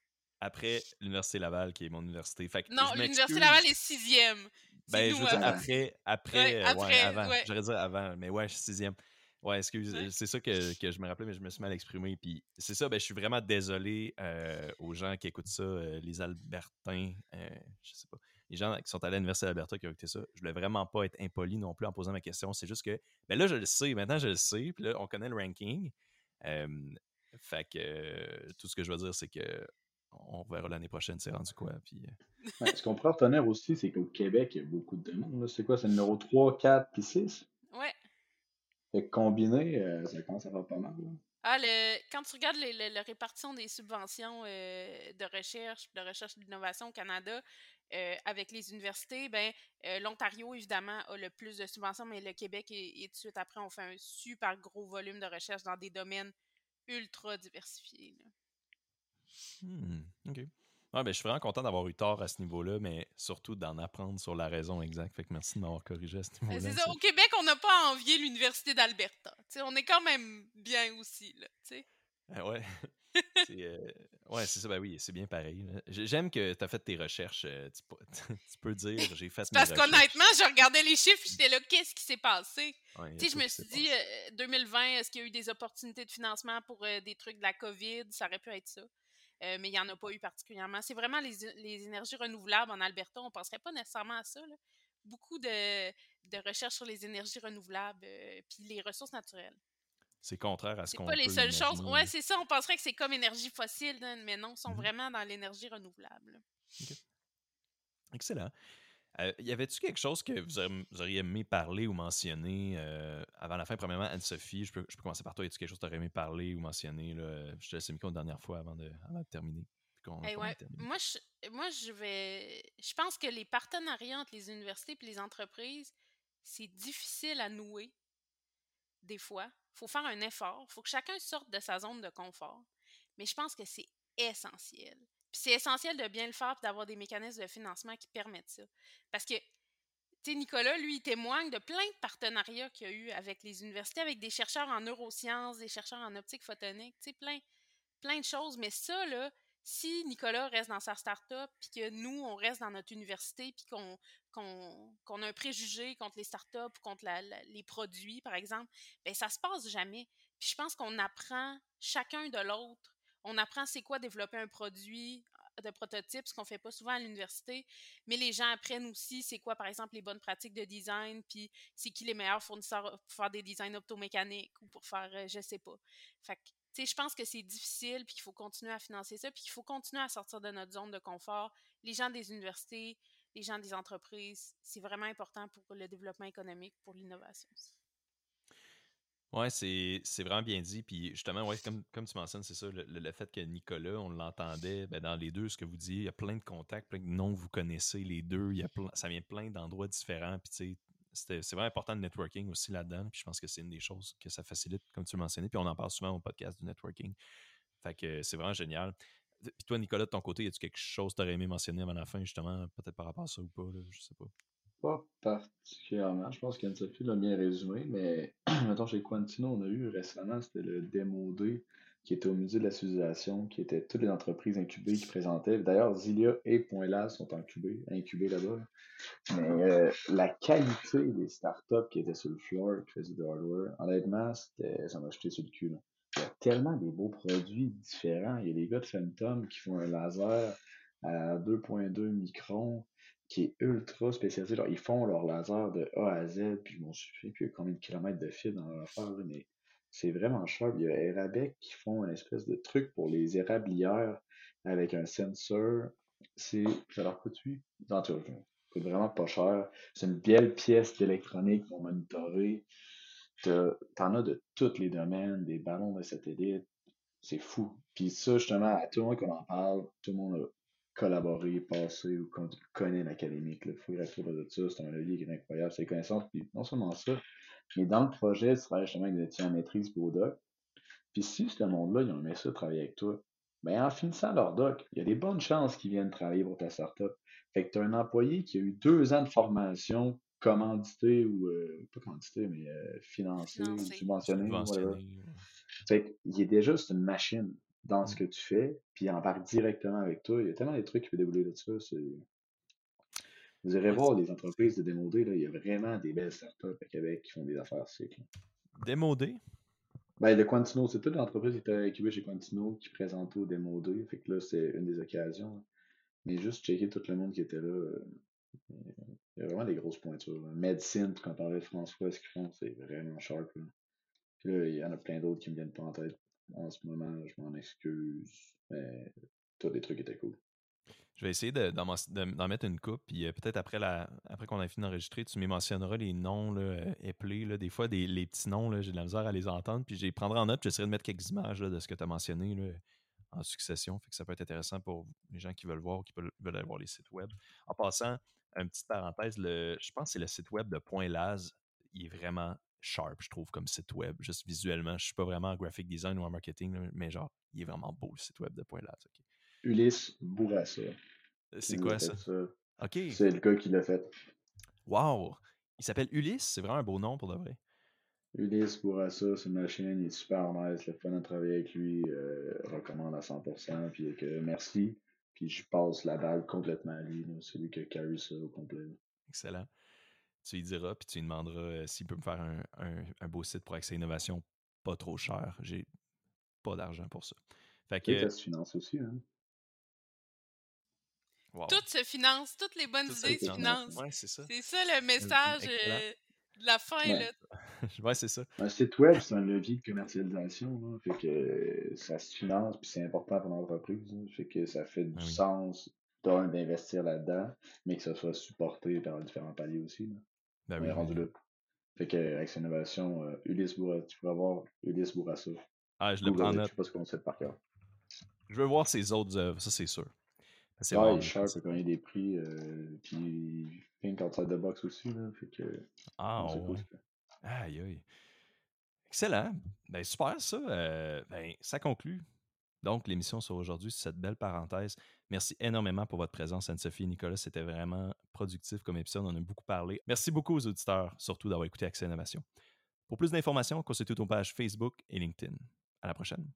après l'Université Laval, qui est mon université. Fait non, l'Université Laval est sixième. Ben, je veux dire, après, après, euh, ouais, avant. J'aurais dire avant, mais ouais, je suis sixième. Ouais, excuse, c'est ça que, que, je me rappelais, mais je me suis mal exprimé. Puis c'est ça, ben, je suis vraiment désolé euh, aux gens qui écoutent ça, euh, les Albertains, je sais pas, les gens qui sont allés à l'Université d'Alberta qui ont écouté ça. Je voulais vraiment pas être impoli non plus en posant ma question. C'est juste que, ben là, je le sais, maintenant je le sais, puis là, on connaît le ranking. fait que tout ce que je veux dire, c'est que on verra l'année prochaine, c'est rendu quoi. Puis, euh. ce qu'on peut retenir aussi, c'est qu'au Québec, il y a beaucoup de demandes. C'est quoi? C'est le numéro 3, 4 puis 6? Fait que combiné, euh, ça commence à faire pas mal. Ah, le, quand tu regardes la répartition des subventions euh, de recherche, de recherche et d'innovation au Canada, avec les universités, ben l'Ontario, évidemment, a le plus de subventions, mais le Québec, et, tout de suite après, on fait un super gros volume de recherche dans des domaines ultra diversifiés. Hmm, OK. Ouais, ben, je suis vraiment content d'avoir eu tort à ce niveau-là, mais surtout d'en apprendre sur la raison exacte. Fait que merci de m'avoir corrigé à ce niveau-là. C'est Au Québec, on n'a pas envié l'Université d'Alberta. on est quand même bien aussi. Là, ah ouais. [LAUGHS] Euh, ouais, c'est ça. Ben oui, c'est bien pareil. J'aime que tu as fait tes recherches. Euh, tu, [LAUGHS] peux dire, j'ai fait Parce qu'honnêtement, je regardais les chiffres j'étais là, qu'est-ce qui s'est passé? je me suis dit, 2020, euh, est-ce qu'il y a eu des opportunités de financement pour des trucs de la COVID? Ça aurait pu être ça. Euh, mais il n'y en a pas eu particulièrement. C'est vraiment les, les, énergies renouvelables en Alberta. On ne penserait pas nécessairement à ça. Beaucoup de, de recherches sur les énergies renouvelables euh, puis les ressources naturelles. C'est contraire à ce qu'on C'est pas les seules choses. Ouais, c'est ça. On penserait que c'est comme énergie fossile, mais non, ils sont mmh vraiment dans l'énergie renouvelable. Excellent. Euh, y avait-tu quelque chose que vous, auriez aimé parler ou mentionner euh, avant la fin? Premièrement, Anne-Sophie, je peux, je peux commencer par toi. Y a quelque chose que tu aurais aimé parler ou mentionner? Là? Je te laisse le micro une dernière fois avant de, avant de terminer. Eh ouais. Moi, je, moi, je vais. Je pense que les partenariats entre les universités et les entreprises, c'est difficile à nouer des fois. Il faut faire un effort. Il faut que chacun sorte de sa zone de confort. Mais je pense que c'est essentiel. C'est essentiel de bien le faire et d'avoir des mécanismes de financement qui permettent ça. Parce que, tu sais, Nicolas, lui, il témoigne de plein de partenariats qu'il y a eu avec les universités, avec des chercheurs en neurosciences, des chercheurs en optique photonique, tu sais, plein, plein de choses. Mais ça, là, si Nicolas reste dans sa start-up, puis que nous, on reste dans notre université, puis qu'on a un préjugé contre les startups, contre les produits, par exemple, ben ça se passe jamais. Puis je pense qu'on apprend chacun de l'autre. On apprend c'est quoi développer un produit euh, de prototype, ce qu'on fait pas souvent à l'université, mais les gens apprennent aussi c'est quoi, par exemple, les bonnes pratiques de design, puis c'est qui les meilleurs fournisseurs pour faire des designs optomécaniques ou pour faire, euh, je sais pas. Fait tu sais, je pense que c'est difficile, puis qu'il faut continuer à financer ça, puis qu'il faut continuer à sortir de notre zone de confort. Les gens des universités, les gens des entreprises, c'est vraiment important pour le développement économique, pour l'innovation Ouais, c'est vraiment bien dit. Puis justement, ouais, comme, comme tu mentionnes, c'est ça, le, le- fait que Nicolas, on l'entendait ben, dans les deux, ce que vous disiez, il y a plein de contacts, plein de noms vous connaissez, les deux, il y a ça vient plein d'endroits différents. Puis c'est vraiment important le networking aussi là-dedans. Puis je pense que c'est une des choses que ça facilite, comme tu le mentionnais. Puis on en parle souvent au podcast du networking. Fait que c'est vraiment génial. Puis toi, Nicolas, de ton côté, y a-tu quelque chose que tu aurais aimé mentionner avant la fin, justement, peut-être par rapport à ça ou pas, là, je sais pas? Pas particulièrement. Je pense qu'Anne-Sophie l'a bien résumé, mais [CLEARS THROAT] mettons chez Quantino, on a eu récemment, c'était le Démo Day qui était au musée de la civilisation, qui était toutes les entreprises incubées qui présentaient. D'ailleurs, Zilia et Point Là sont incubés, incubés là-bas. Mais euh, la qualité des startups qui étaient sur le floor, qui faisaient du hardware, honnêtement, ça m'a jeté sur le cul. Il y a tellement des beaux produits différents. Il y a des gars de Phantom qui font un laser à 2.2 microns qui est ultra spécialisé. Ils font leur laser de A à Z, puis je m'en souviens plus combien de kilomètres de fil dans leur affaire, mais c'est vraiment cher. Il y a Erabec qui font une espèce de truc pour les érablières avec un sensor. C'est. Ça leur coûte 8 En tout coûte vraiment pas cher. C'est une belle pièce d'électronique pour monitorer. T'en as de tous les domaines, des ballons de satellite. C'est fou. Puis ça, justement, à tout le monde qu'on en parle, tout le monde a collaboré, passé ou con- connaît l'académique. Il faut y rester de ça. C'est un levier qui est incroyable. C'est les connaissances. Puis non seulement ça, mais dans le projet, tu travailles justement avec des étudiants en maîtrise pour doc. Puis si ce monde-là, ils ont aimé ça travailler avec toi, ben en finissant leur doc, il y a des bonnes chances qu'ils viennent travailler pour ta startup. Fait que tu as un employé qui a eu deux ans de formation commandité ou euh, pas commandité, mais euh, financé ou. Subventionné. Fait qu'il est déjà c'est une machine dans ce que tu fais, puis il embarque directement avec toi. Il y a tellement des trucs qui peuvent dérouler de ça. c'est- Vous irez voir les entreprises de démodé, là, il y a vraiment des belles startups à Québec qui font des affaires là. Démodé. Ben, le Quantino, c'est toute l'entreprise qui était incubée chez Quantino qui présentait au démo 2. Fait que là, c'est une des occasions. là. Mais juste checker tout le monde qui était là. euh, Il y a vraiment des grosses pointures. là. Medicine, quand on parlait de François, ce qu'ils font, c'est vraiment sharp. Là. Puis là, il y en a plein d'autres qui me viennent pas en tête en ce moment. Je m'en excuse. Mais tous les trucs étaient cool. Je vais essayer de- d'en mettre une coupe, puis euh, peut-être après, qu'on a fini d'enregistrer, tu me mentionneras les noms là, euh, appelés. Là. Des fois, des, les petits noms, j'ai de la misère à les entendre, puis je les prendrai en note, j'essaierai de mettre quelques images de ce que tu as mentionné en succession. Fait que ça peut être intéressant pour les gens qui veulent voir qui veulent, aller voir les sites web. En passant, une petite parenthèse, le, je pense que c'est le site web de Point. Il est vraiment sharp, je trouve, comme site web, juste visuellement. Je suis pas vraiment en graphic design ou en marketing, là, mais genre, il est vraiment beau le site web de Point ok. Ulysse Bourassa. qui C'est quoi ça? OK. C'est le gars qui l'a fait. Wow! Il s'appelle Ulysse, c'est vraiment un beau nom pour de vrai. Ulysse Bourassa, c'est une machine, il est super nice, le fun de travailler avec lui, euh, recommande à 100%, puis que merci, puis je passe la balle complètement à lui, c'est lui qui a carry ça au complet. Excellent. Tu lui diras, puis tu lui demanderas euh, s'il peut me faire un, un- un beau site pour accès à innovation pas trop cher. J'ai pas d'argent pour ça. Fait que ça se finance aussi, hein. wow. Tout se finance, toutes les bonnes Tout idées se finance. financent. Ouais, c'est ça. C'est ça le message euh, de la fin. Ouais. Là. [LAUGHS] ouais, c'est ça. Un site web, c'est un levier de commercialisation, là. fait que euh, ça se finance, puis c'est important pour l'entreprise, là. fait que ça fait du Ah oui. sens d'investir là-dedans, mais que ça soit supporté par différents paliers aussi. Là. Ben On oui, est rendu là. Fait que Action Innovation, euh, Ulysse Bourassa, tu pourras voir Ulysse Bourassa. Ah, je le prends note. je sais pas ce qu'on sait par cœur. Je veux voir ses autres œuvres, ça c'est sûr. C'est ah, il cher pour gagner des prix. Euh, puis Pink Outside the Box aussi. Là, fait que, ah, ouais. Aïe, aïe. Excellent. Ben, super, ça. Euh, ben, ça conclut donc l'émission sur aujourd'hui, cette belle parenthèse. Merci énormément pour votre présence, Anne-Sophie et Nicolas. C'était vraiment productif comme épisode. On a beaucoup parlé. Merci beaucoup aux auditeurs, surtout d'avoir écouté Accès Innovation. Pour plus d'informations, consultez nos pages Facebook et LinkedIn. À la prochaine.